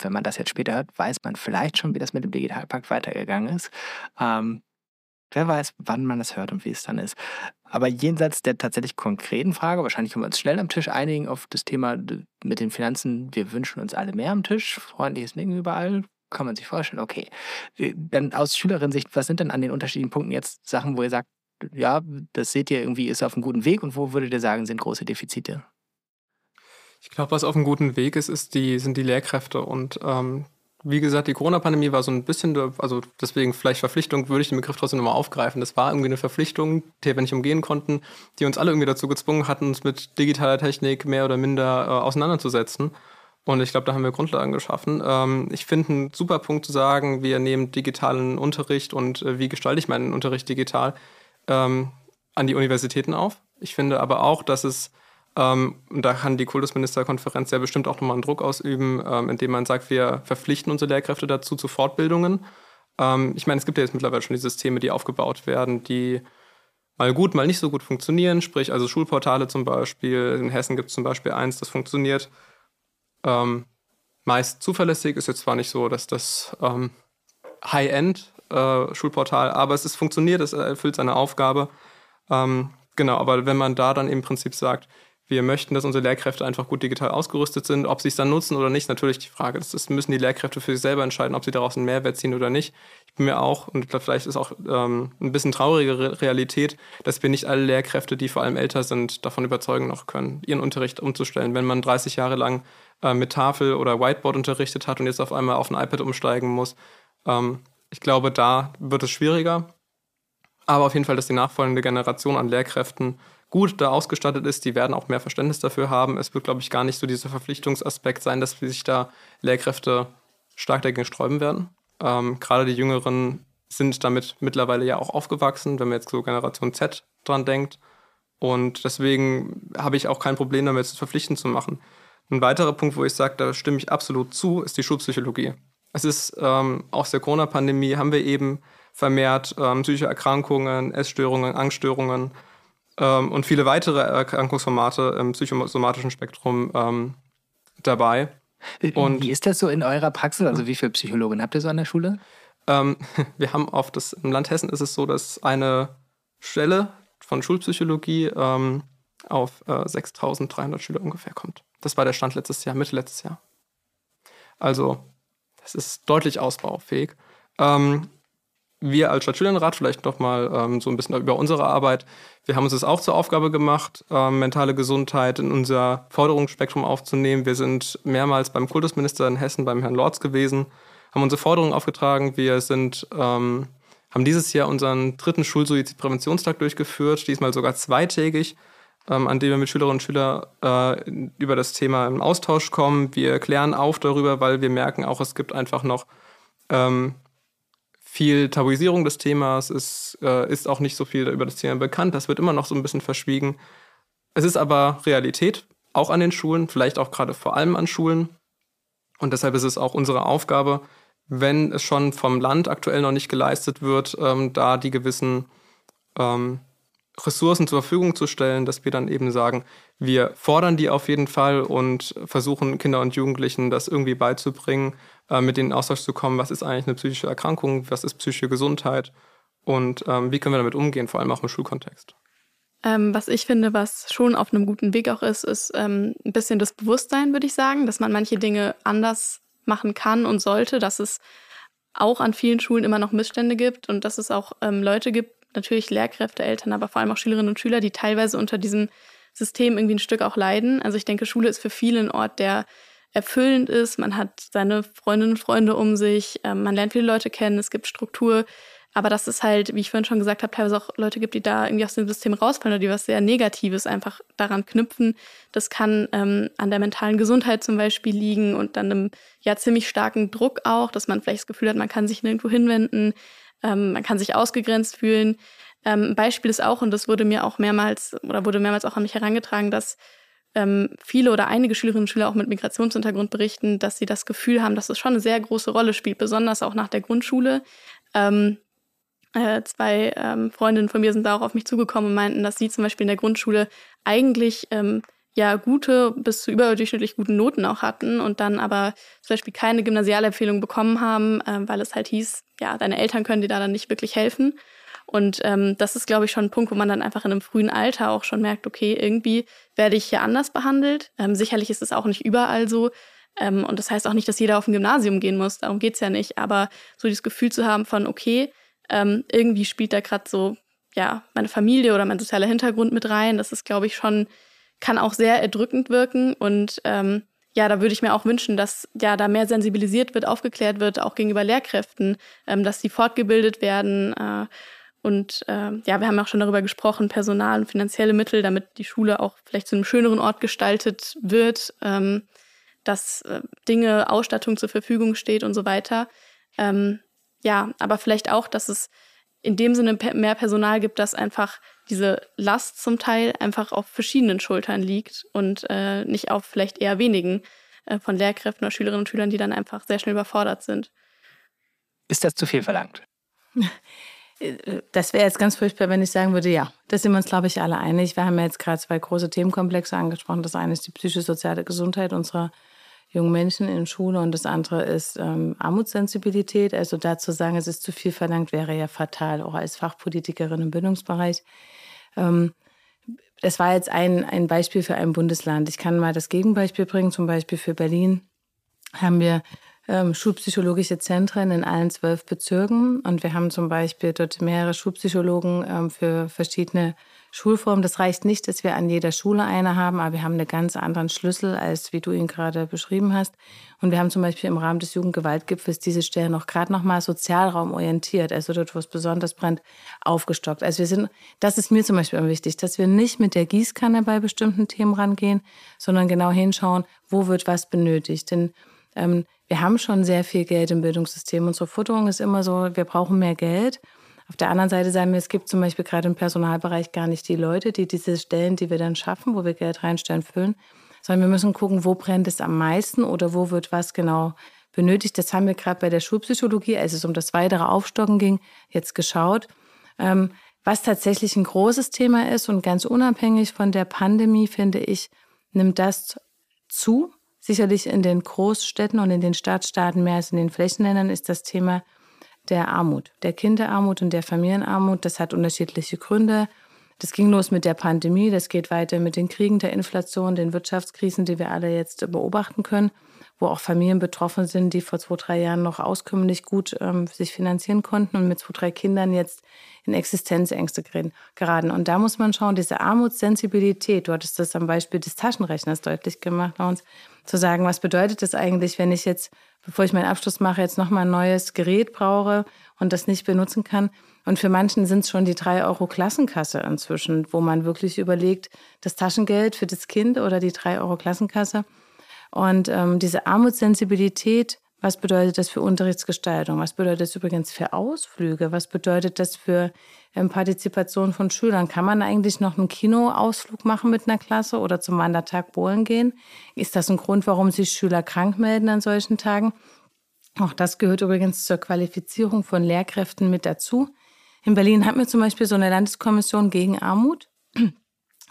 wenn man das jetzt später hört, weiß man vielleicht schon, wie das mit dem Digitalpakt weitergegangen ist. Ähm, wer weiß, wann man das hört und wie es dann ist. Aber jenseits der tatsächlich konkreten Frage, wahrscheinlich können wir uns schnell am Tisch einigen auf das Thema mit den Finanzen. Wir wünschen uns alle mehr am Tisch, freundliches Nicken überall. Kann man sich vorstellen, okay. Dann aus Schülerinnensicht, was sind denn an den unterschiedlichen Punkten jetzt Sachen, wo ihr sagt, ja, das seht ihr irgendwie, ist auf einem guten Weg und wo würdet ihr sagen, sind große Defizite? Ich glaube, was auf einem guten Weg ist, ist die, sind die Lehrkräfte. Und ähm, wie gesagt, die Corona-Pandemie war so ein bisschen, also deswegen vielleicht Verpflichtung, würde ich den Begriff trotzdem nochmal aufgreifen. Das war irgendwie eine Verpflichtung, die wir nicht umgehen konnten, die uns alle irgendwie dazu gezwungen hatten, uns mit digitaler Technik mehr oder minder äh, auseinanderzusetzen. Und ich glaube, da haben wir Grundlagen geschaffen. Ähm, ich finde einen super Punkt zu sagen, wir nehmen digitalen Unterricht und äh, wie gestalte ich meinen Unterricht digital ähm, an die Universitäten auf. Ich finde aber auch, dass es ähm, da kann die Kultusministerkonferenz ja bestimmt auch nochmal einen Druck ausüben, ähm, indem man sagt, wir verpflichten unsere Lehrkräfte dazu zu Fortbildungen. Ähm, ich meine, es gibt ja jetzt mittlerweile schon die Systeme, die aufgebaut werden, die mal gut, mal nicht so gut funktionieren. Sprich, also Schulportale zum Beispiel. In Hessen gibt es zum Beispiel eins, das funktioniert ähm, meist zuverlässig. Ist jetzt zwar nicht so, dass das ähm, High-End-Schulportal, äh, aber es ist funktioniert, es erfüllt seine Aufgabe. Ähm, genau, aber wenn man da dann im Prinzip sagt, wir möchten, dass unsere Lehrkräfte einfach gut digital ausgerüstet sind. Ob sie es dann nutzen oder nicht, natürlich die Frage. Das, müssen die Lehrkräfte für sich selber entscheiden, ob sie daraus einen Mehrwert ziehen oder nicht. Ich bin mir auch, und vielleicht ist auch ähm, ein bisschen traurige Realität, dass wir nicht alle Lehrkräfte, die vor allem älter sind, davon überzeugen noch können, ihren Unterricht umzustellen. Wenn man 30 Jahre lang äh, mit Tafel oder Whiteboard unterrichtet hat und jetzt auf einmal auf ein iPad umsteigen muss, ähm, ich glaube, da wird es schwieriger. Aber auf jeden Fall, dass die nachfolgende Generation an Lehrkräften gut da ausgestattet ist, die werden auch mehr Verständnis dafür haben. Es wird, glaube ich, gar nicht so dieser Verpflichtungsaspekt sein, dass sich da Lehrkräfte stark dagegen sträuben werden. Ähm, gerade die Jüngeren sind damit mittlerweile ja auch aufgewachsen, wenn man jetzt so Generation Z dran denkt. Und deswegen habe ich auch kein Problem damit, es verpflichtend zu machen. Ein weiterer Punkt, wo ich sage, da stimme ich absolut zu, ist die Schulpsychologie. Es ist ähm, aus der Corona-Pandemie haben wir eben vermehrt ähm, psychische Erkrankungen, Essstörungen, Angststörungen, ähm, und viele weitere Erkrankungsformate im psychosomatischen Spektrum ähm, dabei. Und wie ist das so in eurer Praxis? Also wie viele Psychologen habt ihr so an der Schule? Ähm, wir haben auf das, im Land Hessen ist es so, dass eine Stelle von Schulpsychologie ähm, auf äh, 6300 Schüler ungefähr kommt. Das war der Stand letztes Jahr, Mitte letztes Jahr. Also das ist deutlich ausbaufähig. Ähm, wir als Stadtschülerenrat vielleicht noch mal ähm, so ein bisschen über unsere Arbeit. Wir haben uns das auch zur Aufgabe gemacht, ähm, mentale Gesundheit in unser Forderungsspektrum aufzunehmen. Wir sind mehrmals beim Kultusminister in Hessen, beim Herrn Lorz gewesen, haben unsere Forderungen aufgetragen. Wir sind, ähm, haben dieses Jahr unseren dritten Schulsuizidpräventionstag durchgeführt, diesmal sogar zweitägig, ähm, an dem wir mit Schülerinnen und Schülern äh, über das Thema im Austausch kommen. Wir klären auf darüber, weil wir merken auch, es gibt einfach noch ähm, viel Tabuisierung des Themas, es äh, ist auch nicht so viel über das Thema bekannt, das wird immer noch so ein bisschen verschwiegen. Es ist aber Realität, auch an den Schulen, vielleicht auch gerade vor allem an Schulen. Und deshalb ist es auch unsere Aufgabe, wenn es schon vom Land aktuell noch nicht geleistet wird, ähm, da die gewissen ähm, Ressourcen zur Verfügung zu stellen, dass wir dann eben sagen, wir fordern die auf jeden Fall und versuchen Kinder und Jugendlichen das irgendwie beizubringen, äh, mit denen in Austausch zu kommen, was ist eigentlich eine psychische Erkrankung, was ist psychische Gesundheit? Und ähm, wie können wir damit umgehen, vor allem auch im Schulkontext. Ähm, was ich finde, was schon auf einem guten Weg auch ist, ist ähm, ein bisschen das Bewusstsein, würde ich sagen, dass man manche Dinge anders machen kann und sollte, dass es auch an vielen Schulen immer noch Missstände gibt und dass es auch ähm, Leute gibt, natürlich Lehrkräfte, Eltern, aber vor allem auch Schülerinnen und Schüler, die teilweise unter diesem System irgendwie ein Stück auch leiden. Also ich denke, Schule ist für viele ein Ort, der erfüllend ist. Man hat seine Freundinnen und Freunde um sich, ähm, man lernt viele Leute kennen, es gibt Struktur. Aber dass es halt, wie ich vorhin schon gesagt habe, teilweise auch Leute gibt, die da irgendwie aus dem System rausfallen oder die was sehr Negatives einfach daran knüpfen. Das kann ähm, an der mentalen Gesundheit zum Beispiel liegen und dann einem ja ziemlich starken Druck auch, dass man vielleicht das Gefühl hat, man kann sich nirgendwo hinwenden, ähm, man kann sich ausgegrenzt fühlen. Ähm, Beispiel ist auch, und das wurde mir auch mehrmals oder wurde mehrmals auch an mich herangetragen, dass ähm, viele oder einige Schülerinnen und Schüler auch mit Migrationshintergrund berichten, dass sie das Gefühl haben, dass es schon eine sehr große Rolle spielt, besonders auch nach der Grundschule. Ähm, äh, zwei ähm, Freundinnen von mir sind da auch auf mich zugekommen und meinten, dass sie zum Beispiel in der Grundschule eigentlich ähm, ja gute bis zu überdurchschnittlich guten Noten auch hatten und dann aber zum Beispiel keine Gymnasialempfehlung bekommen haben, äh, weil es halt hieß, ja, deine Eltern können dir da dann nicht wirklich helfen. Und ähm, das ist, glaube ich, schon ein Punkt, wo man dann einfach in einem frühen Alter auch schon merkt, okay, irgendwie werde ich hier anders behandelt. Ähm, sicherlich ist es auch nicht überall so. Ähm, und das heißt auch nicht, dass jeder auf ein Gymnasium gehen muss, darum geht's ja nicht. Aber so dieses Gefühl zu haben von, okay, ähm, irgendwie spielt da gerade so, ja, meine Familie oder mein sozialer Hintergrund mit rein. Das ist, glaube ich, schon kann auch sehr erdrückend wirken. Und ähm, ja, da würde ich mir auch wünschen, dass ja da mehr sensibilisiert wird, aufgeklärt wird, auch gegenüber Lehrkräften, ähm, dass sie fortgebildet werden. Äh, und äh, ja, wir haben auch schon darüber gesprochen, Personal und finanzielle Mittel, damit die Schule auch vielleicht zu einem schöneren Ort gestaltet wird, ähm, dass äh, Dinge, Ausstattung zur Verfügung steht und so weiter. Ähm, ja, aber vielleicht auch, dass es in dem Sinne mehr Personal gibt, dass einfach diese Last zum Teil einfach auf verschiedenen Schultern liegt und äh, nicht auf vielleicht eher wenigen äh, von Lehrkräften oder Schülerinnen und Schülern, die dann einfach sehr schnell überfordert sind. Ist das zu viel verlangt? Das wäre jetzt ganz furchtbar, wenn ich sagen würde, ja, da sind wir uns, glaube ich, alle einig. Wir haben ja jetzt gerade zwei große Themenkomplexe angesprochen. Das eine ist die psychosoziale Gesundheit unserer jungen Menschen in Schule und das andere ist ähm, Armutssensibilität. Also dazu sagen, es ist zu viel verlangt, wäre ja fatal, auch als Fachpolitikerin im Bildungsbereich. Ähm, das war jetzt ein, ein Beispiel für ein Bundesland. Ich kann mal das Gegenbeispiel bringen. Zum Beispiel für Berlin haben wir ähm, schulpsychologische Zentren in allen zwölf Bezirken und wir haben zum Beispiel dort mehrere Schulpsychologen ähm, für verschiedene Schulform. Das reicht nicht, dass wir an jeder Schule eine haben, aber wir haben einen ganz anderen Schlüssel, als wie du ihn gerade beschrieben hast. Und wir haben zum Beispiel im Rahmen des Jugendgewaltgipfels diese Stelle noch gerade noch mal sozialraumorientiert, also dort, wo es besonders brennt, aufgestockt. Also wir sind, das ist mir zum Beispiel wichtig, dass wir nicht mit der Gießkanne bei bestimmten Themen rangehen, sondern genau hinschauen, wo wird was benötigt. Denn ähm, wir haben schon sehr viel Geld im Bildungssystem. Unsere Futterung ist immer so, wir brauchen mehr Geld. Auf der anderen Seite sagen wir, es gibt zum Beispiel gerade im Personalbereich gar nicht die Leute, die diese Stellen, die wir dann schaffen, wo wir Geld reinstellen, füllen, sondern wir müssen gucken, wo brennt es am meisten oder wo wird was genau benötigt. Das haben wir gerade bei der Schulpsychologie, als es um das weitere Aufstocken ging, jetzt geschaut. Ähm, was tatsächlich ein großes Thema ist und ganz unabhängig von der Pandemie, finde ich, nimmt das zu. Sicherlich in den Großstädten und in den Stadtstaaten mehr als in den Flächenländern ist das Thema der Armut, der Kinderarmut und der Familienarmut. Das hat unterschiedliche Gründe. Das ging los mit der Pandemie, das geht weiter mit den Kriegen, der Inflation, den Wirtschaftskrisen, die wir alle jetzt beobachten können. Wo auch Familien betroffen sind, die vor zwei, drei Jahren noch auskömmlich gut ähm, sich finanzieren konnten und mit zwei, drei Kindern jetzt in Existenzängste geraten. Und da muss man schauen, diese Armutssensibilität, du hattest das am Beispiel des Taschenrechners deutlich gemacht bei uns, zu sagen, was bedeutet das eigentlich, wenn ich jetzt, bevor ich meinen Abschluss mache, jetzt nochmal ein neues Gerät brauche und das nicht benutzen kann. Und für manchen sind es schon die drei Euro Klassenkasse inzwischen, wo man wirklich überlegt, das Taschengeld für das Kind oder die drei Euro Klassenkasse. Und ähm, diese Armutssensibilität, was bedeutet das für Unterrichtsgestaltung? Was bedeutet das übrigens für Ausflüge? Was bedeutet das für ähm, Partizipation von Schülern? Kann man eigentlich noch einen Kinoausflug machen mit einer Klasse oder zum Wandertag Bohlen gehen? Ist das ein Grund, warum sich Schüler krank melden an solchen Tagen? Auch das gehört übrigens zur Qualifizierung von Lehrkräften mit dazu. In Berlin hatten wir zum Beispiel so eine Landeskommission gegen Armut,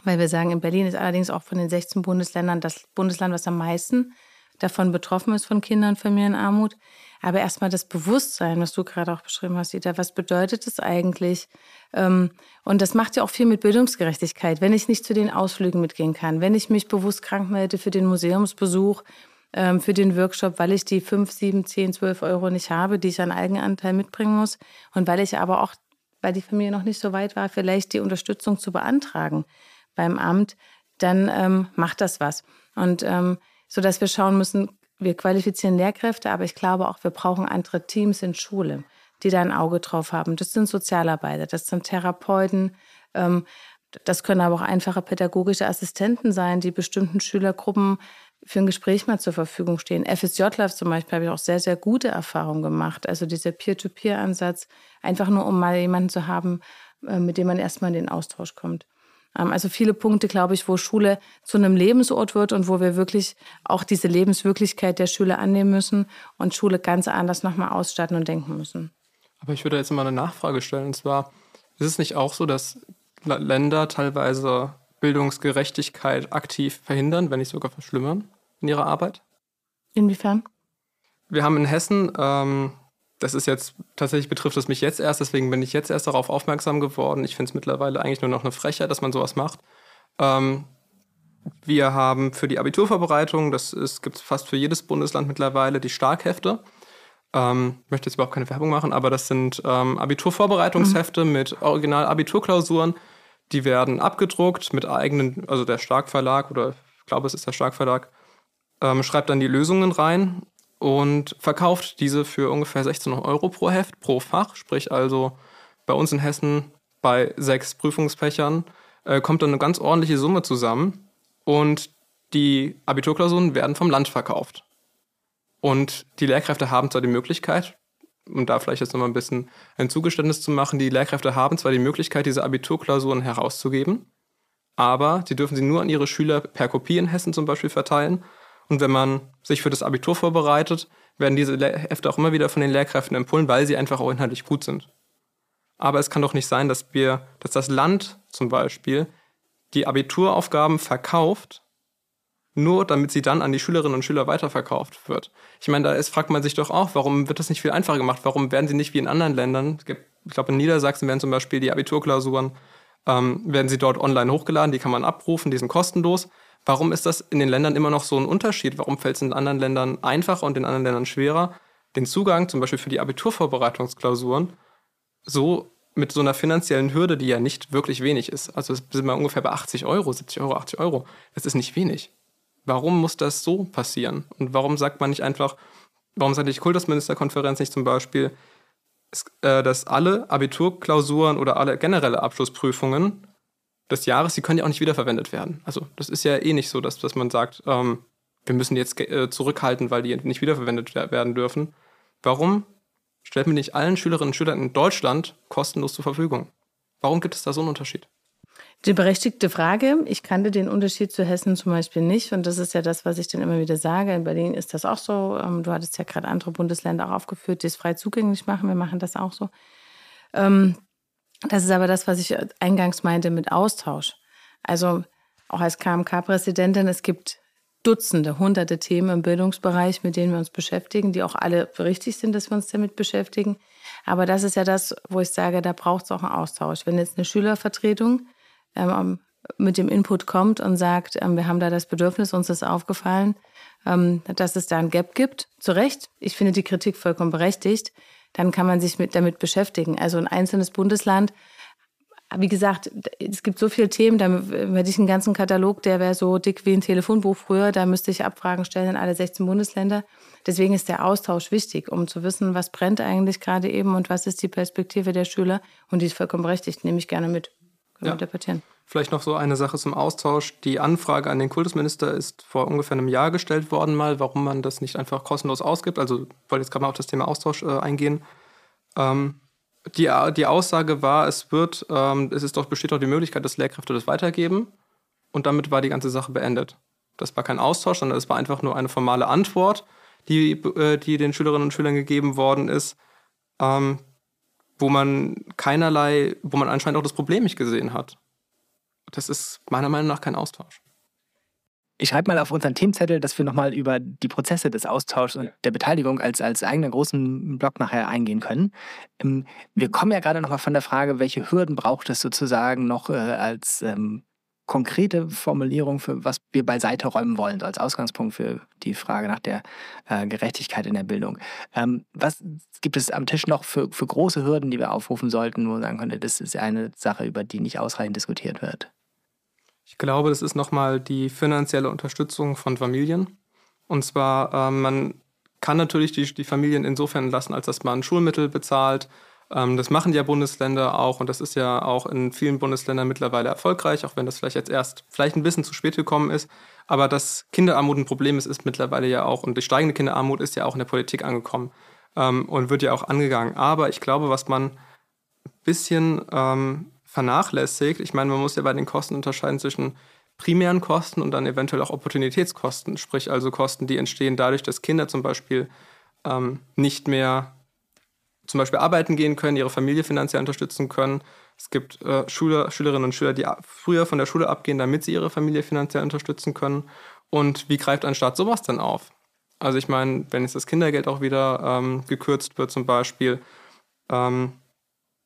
weil wir sagen, in Berlin ist allerdings auch von den 16 Bundesländern das Bundesland, was am meisten davon betroffen ist von Kindern Familienarmut. Aber erstmal das Bewusstsein, was du gerade auch beschrieben hast, Ida, was bedeutet das eigentlich? Ähm, und das macht ja auch viel mit Bildungsgerechtigkeit. Wenn ich nicht zu den Ausflügen mitgehen kann, wenn ich mich bewusst krank melde für den Museumsbesuch, ähm, für den Workshop, weil ich die 5, 7, 10, 12 Euro nicht habe, die ich an Eigenanteil mitbringen muss. Und weil ich aber auch, weil die Familie noch nicht so weit war, vielleicht die Unterstützung zu beantragen beim Amt, dann ähm, macht das was. Und ähm, so dass wir schauen müssen, wir qualifizieren Lehrkräfte, aber ich glaube auch, wir brauchen andere Teams in Schule, die da ein Auge drauf haben. Das sind Sozialarbeiter, das sind Therapeuten, ähm, das können aber auch einfache pädagogische Assistenten sein, die bestimmten Schülergruppen für ein Gespräch mal zur Verfügung stehen. FSJ Live zum Beispiel habe ich auch sehr, sehr gute Erfahrungen gemacht. Also dieser Peer-to-Peer-Ansatz, einfach nur um mal jemanden zu haben, äh, mit dem man erstmal in den Austausch kommt. Ähm, also viele Punkte, glaube ich, wo Schule zu einem Lebensort wird und wo wir wirklich auch diese Lebenswirklichkeit der Schüler annehmen müssen und Schule ganz anders nochmal ausstatten und denken müssen. Aber ich würde jetzt mal eine Nachfrage stellen. Und zwar, ist es nicht auch so, dass Länder teilweise Bildungsgerechtigkeit aktiv verhindern, wenn nicht sogar verschlimmern in ihrer Arbeit? Inwiefern? Wir haben in Hessen, ähm, das ist jetzt, tatsächlich betrifft es mich jetzt erst, deswegen bin ich jetzt erst darauf aufmerksam geworden. Ich finde es mittlerweile eigentlich nur noch eine Frechheit, dass man sowas macht. Ähm, wir haben für die Abiturvorbereitung, das gibt es fast für jedes Bundesland mittlerweile, die Starkhefte. Ähm, ich möchte jetzt überhaupt keine Werbung machen, aber das sind ähm, Abiturvorbereitungshefte mhm. mit Original-Abiturklausuren die werden abgedruckt mit eigenen, also der Stark-Verlag oder ich glaube, es ist der Stark-Verlag, ähm, schreibt dann die Lösungen rein und verkauft diese für ungefähr 16 Euro pro Heft, pro Fach. Sprich also bei uns in Hessen bei sechs Prüfungsfächern äh, kommt dann eine ganz ordentliche Summe zusammen und die Abiturklausuren werden vom Land verkauft. Und die Lehrkräfte haben zwar die Möglichkeit, um da vielleicht jetzt nochmal ein bisschen ein Zugeständnis zu machen, die Lehrkräfte haben zwar die Möglichkeit, diese Abiturklausuren herauszugeben, aber sie dürfen sie nur an ihre Schüler per Kopie in Hessen zum Beispiel verteilen. Und wenn man sich für das Abitur vorbereitet, werden diese Hefte auch immer wieder von den Lehrkräften empfohlen, weil sie einfach auch inhaltlich gut sind. Aber es kann doch nicht sein, dass wir, dass das Land zum Beispiel die Abituraufgaben verkauft nur damit sie dann an die Schülerinnen und Schüler weiterverkauft wird. Ich meine, da ist, fragt man sich doch auch, warum wird das nicht viel einfacher gemacht? Warum werden sie nicht wie in anderen Ländern, ich glaube in Niedersachsen werden zum Beispiel die Abiturklausuren, ähm, werden sie dort online hochgeladen, die kann man abrufen, die sind kostenlos. Warum ist das in den Ländern immer noch so ein Unterschied? Warum fällt es in anderen Ländern einfacher und in anderen Ländern schwerer, den Zugang zum Beispiel für die Abiturvorbereitungsklausuren so mit so einer finanziellen Hürde, die ja nicht wirklich wenig ist. Also sind wir ungefähr bei 80 Euro, 70 Euro, 80 Euro. Das ist nicht wenig. Warum muss das so passieren? Und warum sagt man nicht einfach, warum sagt die Kultusministerkonferenz nicht zum Beispiel, äh, dass alle Abiturklausuren oder alle generelle Abschlussprüfungen des Jahres, die können ja auch nicht wiederverwendet werden. Also das ist ja eh nicht so, dass, dass man sagt, ähm, wir müssen jetzt äh, zurückhalten, weil die nicht wiederverwendet werden dürfen. Warum stellt man nicht allen Schülerinnen und Schülern in Deutschland kostenlos zur Verfügung? Warum gibt es da so einen Unterschied? Die berechtigte Frage. Ich kannte den Unterschied zu Hessen zum Beispiel nicht. Und das ist ja das, was ich dann immer wieder sage. In Berlin ist das auch so. Ähm, du hattest ja gerade andere Bundesländer auch aufgeführt, die es frei zugänglich machen. Wir machen das auch so. Das ist aber das, was ich eingangs meinte mit Austausch. Also auch als KMK-Präsidentin, es gibt Dutzende, hunderte Themen im Bildungsbereich, mit denen wir uns beschäftigen, die auch alle richtig sind, dass wir uns damit beschäftigen. Aber das ist ja das, wo ich sage, da braucht es auch einen Austausch. Wenn jetzt eine Schülervertretung ähm, mit dem Input kommt und sagt, ähm, wir haben da das Bedürfnis, uns ist aufgefallen, ähm, dass es da ein Gap gibt. Zu Recht. Ich finde die Kritik vollkommen berechtigt. Dann kann man sich mit, damit beschäftigen. Also ein einzelnes Bundesland wie gesagt, es gibt so viele Themen, da hätte ich einen ganzen Katalog, der wäre so dick wie ein Telefonbuch früher. Da müsste ich Abfragen stellen in alle 16 Bundesländer. Deswegen ist der Austausch wichtig, um zu wissen, was brennt eigentlich gerade eben und was ist die Perspektive der Schüler. Und die ist vollkommen berechtigt, nehme ich gerne mit. Ja. debattieren. Vielleicht noch so eine Sache zum Austausch. Die Anfrage an den Kultusminister ist vor ungefähr einem Jahr gestellt worden, mal, warum man das nicht einfach kostenlos ausgibt. Also ich wollte jetzt gerade mal auf das Thema Austausch äh, eingehen. Ähm, die, die Aussage war, es wird, ähm, es ist doch, besteht doch die Möglichkeit, dass Lehrkräfte das weitergeben. Und damit war die ganze Sache beendet. Das war kein Austausch, sondern es war einfach nur eine formale Antwort, die, äh, die den Schülerinnen und Schülern gegeben worden ist, ähm, wo man keinerlei, wo man anscheinend auch das Problem nicht gesehen hat. Das ist meiner Meinung nach kein Austausch. Ich schreibe mal auf unseren Themenzettel, dass wir nochmal über die Prozesse des Austauschs und der Beteiligung als, als eigenen großen Block nachher eingehen können. Ähm, wir kommen ja gerade nochmal von der Frage, welche Hürden braucht es sozusagen noch äh, als ähm, konkrete Formulierung für was wir beiseite räumen wollen, als Ausgangspunkt für die Frage nach der äh, Gerechtigkeit in der Bildung. Ähm, was gibt es am Tisch noch für, für große Hürden, die wir aufrufen sollten, wo man sagen könnte, das ist eine Sache, über die nicht ausreichend diskutiert wird? Ich glaube, das ist nochmal die finanzielle Unterstützung von Familien. Und zwar, äh, man kann natürlich die, die Familien insofern lassen, als dass man Schulmittel bezahlt. Ähm, das machen ja Bundesländer auch und das ist ja auch in vielen Bundesländern mittlerweile erfolgreich, auch wenn das vielleicht jetzt erst vielleicht ein bisschen zu spät gekommen ist. Aber dass Kinderarmut ein Problem ist, ist mittlerweile ja auch, und die steigende Kinderarmut ist ja auch in der Politik angekommen ähm, und wird ja auch angegangen. Aber ich glaube, was man ein bisschen ähm, vernachlässigt. Ich meine, man muss ja bei den Kosten unterscheiden zwischen primären Kosten und dann eventuell auch Opportunitätskosten, sprich also Kosten, die entstehen dadurch, dass Kinder zum Beispiel nicht mehr zum Beispiel arbeiten gehen können, ihre Familie finanziell unterstützen können. Es gibt äh, Schüler, Schülerinnen und Schüler, die früher von der Schule abgehen, damit sie ihre Familie finanziell unterstützen können. Und wie greift ein Staat sowas denn auf? Also ich meine, wenn jetzt das Kindergeld auch wieder ähm, gekürzt wird zum Beispiel, ähm,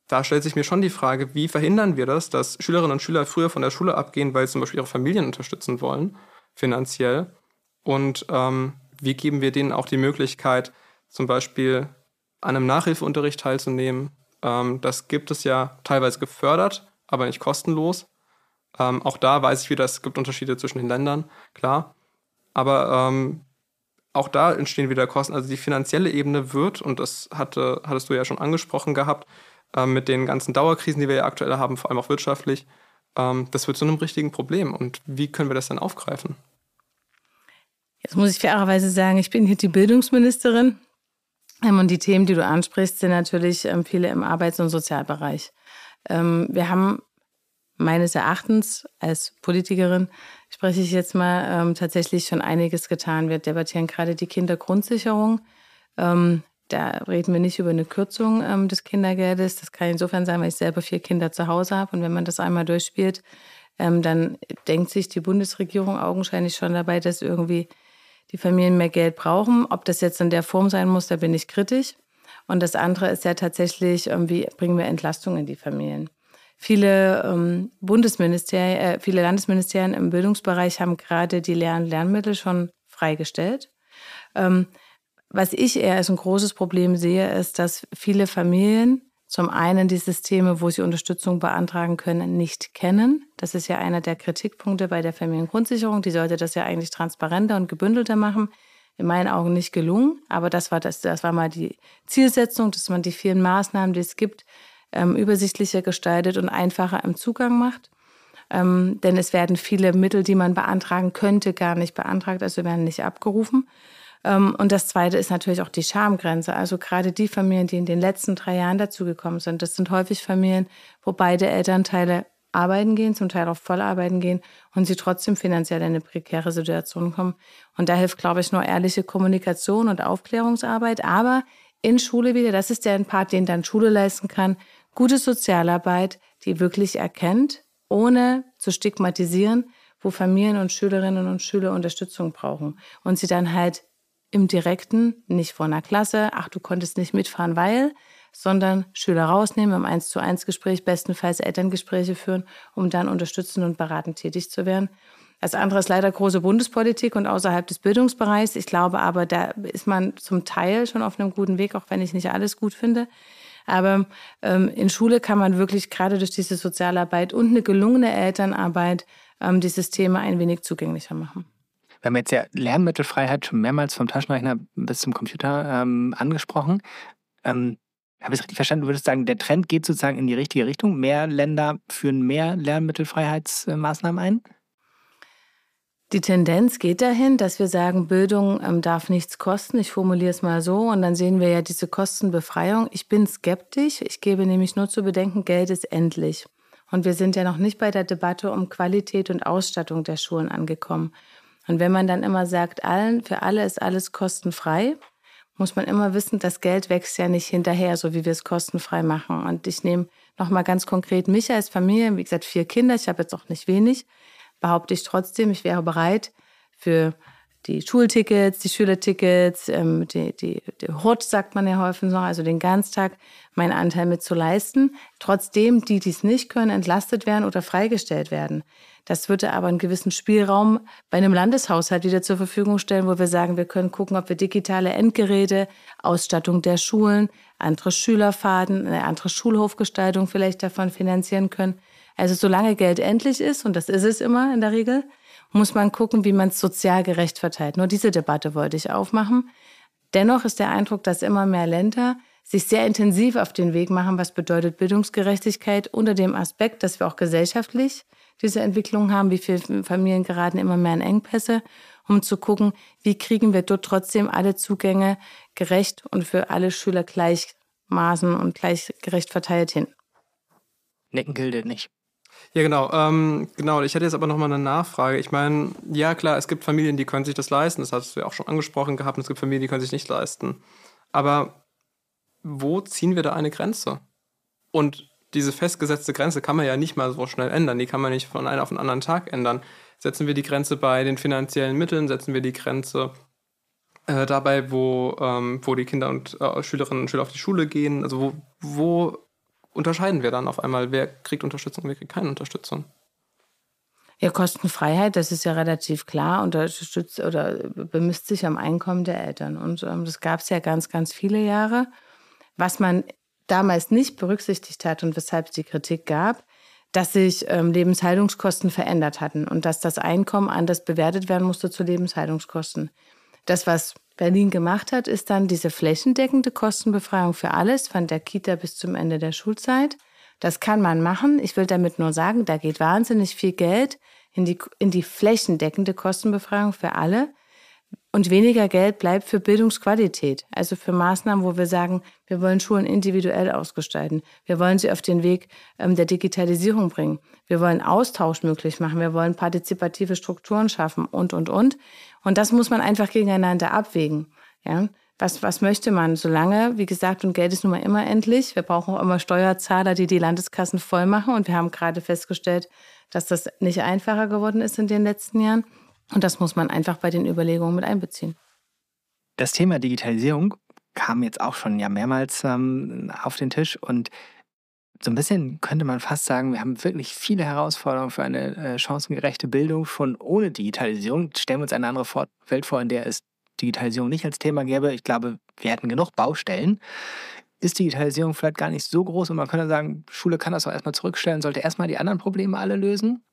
da stellt sich mir schon die Frage, wie verhindern wir das, dass Schülerinnen und Schüler früher von der Schule abgehen, weil sie zum Beispiel ihre Familien unterstützen wollen, finanziell. Und ähm, wie geben wir denen auch die Möglichkeit, zum Beispiel an einem Nachhilfeunterricht teilzunehmen? Ähm, das gibt es ja teilweise gefördert, aber nicht kostenlos. Ähm, auch da weiß ich wieder, es gibt Unterschiede zwischen den Ländern, klar. Aber ähm, auch da entstehen wieder Kosten. Also die finanzielle Ebene wird, und das hatte, hattest du ja schon angesprochen gehabt, ähm, mit den ganzen Dauerkrisen, die wir ja aktuell haben, vor allem auch wirtschaftlich, ähm, das wird zu einem richtigen Problem. Und wie können wir das dann aufgreifen? Jetzt muss ich fairerweise sagen, ich bin hier die Bildungsministerin. Ähm, und die Themen, die du ansprichst, sind natürlich ähm, viele im Arbeits- und Sozialbereich. Ähm, wir haben meines Erachtens als Politikerin, spreche ich jetzt mal, tatsächlich schon einiges getan. Wir debattieren gerade die Kindergrundsicherung. Da reden wir nicht über eine Kürzung des Kindergeldes. Das kann insofern sein, weil ich selber vier Kinder zu Hause habe. Und wenn man das einmal durchspielt, dann denkt sich die Bundesregierung augenscheinlich schon dabei, dass irgendwie die Familien mehr Geld brauchen. Ob das jetzt in der Form sein muss, da bin ich kritisch. Und das andere ist ja tatsächlich, wie bringen wir Entlastung in die Familien. Viele ähm, Bundesministerien, äh, viele Landesministerien im Bildungsbereich haben gerade die Lern Lernmittel schon freigestellt. Ähm, was ich eher als ein großes Problem sehe, ist, dass viele Familien zum einen die Systeme, wo sie Unterstützung beantragen können, nicht kennen. Das ist ja einer der Kritikpunkte bei der Familiengrundsicherung. Die sollte das ja eigentlich transparenter und gebündelter machen. In meinen Augen nicht gelungen, aber das war, das, das war mal die Zielsetzung, dass man die vielen Maßnahmen, die es gibt, ähm, übersichtlicher gestaltet und einfacher im Zugang macht. Ähm, denn es werden viele Mittel, die man beantragen könnte, gar nicht beantragt, also werden nicht abgerufen. Ähm, und das Zweite ist natürlich auch die Schamgrenze. Also gerade die Familien, die in den letzten drei Jahren dazugekommen sind, das sind häufig Familien, wo beide Elternteile arbeiten gehen, zum Teil auch voll arbeiten gehen und sie trotzdem finanziell in eine prekäre Situation kommen. Und da hilft, glaube ich, nur ehrliche Kommunikation und Aufklärungsarbeit. Aber in Schule wieder, das ist der Part, den dann Schule leisten kann, gute Sozialarbeit, die wirklich erkennt, ohne zu stigmatisieren, wo Familien und Schülerinnen und Schüler Unterstützung brauchen und sie dann halt im direkten, nicht vor einer Klasse, ach, du konntest nicht mitfahren, weil, sondern Schüler rausnehmen, im 1 zu 1 Gespräch, bestenfalls Elterngespräche führen, um dann unterstützend und beratend tätig zu werden. Das andere ist leider große Bundespolitik und außerhalb des Bildungsbereichs. Ich glaube aber, da ist man zum Teil schon auf einem guten Weg, auch wenn ich nicht alles gut finde. Aber ähm, in Schule kann man wirklich gerade durch diese Sozialarbeit und eine gelungene Elternarbeit ähm, dieses Thema ein wenig zugänglicher machen. Wir haben jetzt ja Lernmittelfreiheit schon mehrmals vom Taschenrechner bis zum Computer ähm, angesprochen. Ähm, habe ich es richtig verstanden? Du würdest sagen, der Trend geht sozusagen in die richtige Richtung. Mehr Länder führen mehr Lernmittelfreiheitsmaßnahmen ein? Die Tendenz geht dahin, dass wir sagen, Bildung ähm, darf nichts kosten. Ich formuliere es mal so. Und dann sehen wir ja diese Kostenbefreiung. Ich bin skeptisch. Ich gebe nämlich nur zu bedenken, Geld ist endlich. Und wir sind ja noch nicht bei der Debatte um Qualität und Ausstattung der Schulen angekommen. Und wenn man dann immer sagt, allen, für alle ist alles kostenfrei, muss man immer wissen, das Geld wächst ja nicht hinterher, so wie wir es kostenfrei machen. Und ich nehme nochmal ganz konkret mich als Familie, wie gesagt, vier Kinder, ich habe jetzt auch nicht wenig behaupte ich trotzdem, ich wäre bereit für die Schultickets, die Schülertickets, ähm, die, die, die Hort, sagt man ja häufig noch, also den Ganztag, meinen Anteil mit zu leisten. Trotzdem, die, die es nicht können, entlastet werden oder freigestellt werden. Das würde aber einen gewissen Spielraum bei einem Landeshaushalt wieder zur Verfügung stellen, wo wir sagen, wir können gucken, ob wir digitale Endgeräte, Ausstattung der Schulen, andere Schülerfahrten, eine andere Schulhofgestaltung vielleicht davon finanzieren können. Also solange Geld endlich ist, und das ist es immer in der Regel, muss man gucken, wie man es sozial gerecht verteilt. Nur diese Debatte wollte ich aufmachen. Dennoch ist der Eindruck, dass immer mehr Länder sich sehr intensiv auf den Weg machen, was bedeutet Bildungsgerechtigkeit unter dem Aspekt, dass wir auch gesellschaftlich diese Entwicklung haben, wie viele Familien geraten immer mehr in Engpässe, um zu gucken, wie kriegen wir dort trotzdem alle Zugänge gerecht und für alle Schüler gleichmaßen und gleich gerecht verteilt hin. Nicken gilt nicht. Ja, genau. Ähm, genau. Ich hätte jetzt aber noch mal eine Nachfrage. Ich meine, ja klar, es gibt Familien, die können sich das leisten. Das hast du ja auch schon angesprochen gehabt. Und es gibt Familien, die können sich nicht leisten. Aber wo ziehen wir da eine Grenze? Und diese festgesetzte Grenze kann man ja nicht mal so schnell ändern. Die kann man nicht von einem auf den anderen Tag ändern. Setzen wir die Grenze bei den finanziellen Mitteln? Setzen wir die Grenze äh, dabei, wo, ähm, wo die Kinder und äh, Schülerinnen und Schüler auf die Schule gehen? Also wo, wo unterscheiden wir dann auf einmal, wer kriegt Unterstützung und wer kriegt keine Unterstützung. Ja, Kostenfreiheit, das ist ja relativ klar, unterstützt oder bemisst sich am Einkommen der Eltern. Und ähm, das gab es ja ganz, ganz viele Jahre. Was man damals nicht berücksichtigt hat und weshalb es die Kritik gab, dass sich ähm, Lebenshaltungskosten verändert hatten und dass das Einkommen anders bewertet werden musste zu Lebenshaltungskosten. Das, was Berlin gemacht hat, ist dann diese flächendeckende Kostenbefreiung für alles, von der Kita bis zum Ende der Schulzeit. Das kann man machen. Ich will damit nur sagen, da geht wahnsinnig viel Geld in die, in die flächendeckende Kostenbefreiung für alle. Und weniger Geld bleibt für Bildungsqualität, also für Maßnahmen, wo wir sagen, wir wollen Schulen individuell ausgestalten. Wir wollen sie auf den Weg ähm, der Digitalisierung bringen. Wir wollen Austausch möglich machen. Wir wollen partizipative Strukturen schaffen und, und, und. Und das muss man einfach gegeneinander abwägen. Ja? Was, was möchte man? Solange, wie gesagt, und Geld ist nun mal immer endlich. Wir brauchen auch immer Steuerzahler, die die Landeskassen voll machen. Und wir haben gerade festgestellt, dass das nicht einfacher geworden ist in den letzten Jahren. Und das muss man einfach bei den Überlegungen mit einbeziehen. Das Thema Digitalisierung kam jetzt auch schon ja mehrmals ähm, auf den Tisch und so ein bisschen könnte man fast sagen, wir haben wirklich viele Herausforderungen für eine äh, chancengerechte Bildung schon ohne Digitalisierung. Stellen wir uns eine andere Welt vor, in der es Digitalisierung nicht als Thema gäbe. Ich glaube, wir hätten genug Baustellen. Ist Digitalisierung vielleicht gar nicht so groß und man könnte sagen, Schule kann das auch erstmal zurückstellen, sollte erstmal die anderen Probleme alle lösen?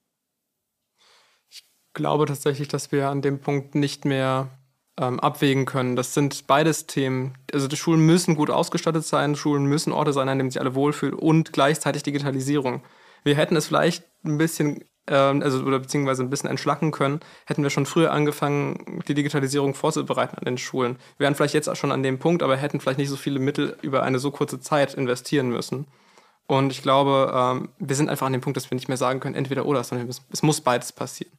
Glaube tatsächlich, dass wir an dem Punkt nicht mehr ähm, abwägen können. Das sind beides Themen. Also die Schulen müssen gut ausgestattet sein, Schulen müssen Orte sein, an denen sich alle wohlfühlen und gleichzeitig Digitalisierung. Wir hätten es vielleicht ein bisschen, ähm, also oder beziehungsweise ein bisschen entschlacken können, hätten wir schon früher angefangen, die Digitalisierung vorzubereiten an den Schulen. Wir wären vielleicht jetzt auch schon an dem Punkt, aber hätten vielleicht nicht so viele Mittel über eine so kurze Zeit investieren müssen. Und ich glaube, ähm, wir sind einfach an dem Punkt, dass wir nicht mehr sagen können, entweder oder, sondern es, muss beides passieren.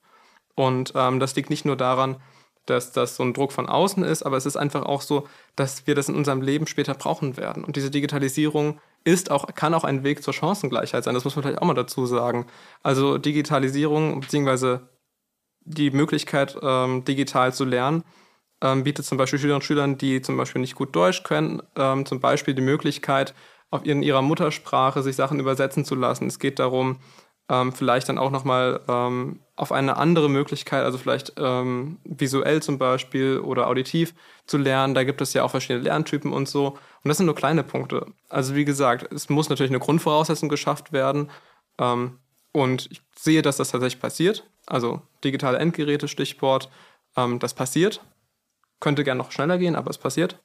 Und ähm, das liegt nicht nur daran, dass das so ein Druck von außen ist, aber es ist einfach auch so, dass wir das in unserem Leben später brauchen werden. Und diese Digitalisierung ist auch, kann auch ein Weg zur Chancengleichheit sein. Das muss man vielleicht auch mal dazu sagen. Also Digitalisierung bzw. die Möglichkeit, ähm, digital zu lernen, ähm, bietet zum Beispiel Schülerinnen und Schülern, die zum Beispiel nicht gut Deutsch können, ähm, zum Beispiel die Möglichkeit, auf in ihrer Muttersprache sich Sachen übersetzen zu lassen. Es geht darum, ähm, vielleicht dann auch nochmal ähm, auf eine andere Möglichkeit, also vielleicht ähm, visuell zum Beispiel oder auditiv zu lernen. Da gibt es ja auch verschiedene Lerntypen und so. Und das sind nur kleine Punkte. Also wie gesagt, es muss natürlich eine Grundvoraussetzung geschafft werden. Ähm, und ich sehe, dass das tatsächlich passiert. Also digitale Endgeräte, Stichwort, ähm, das passiert. Könnte gern noch schneller gehen, aber es passiert.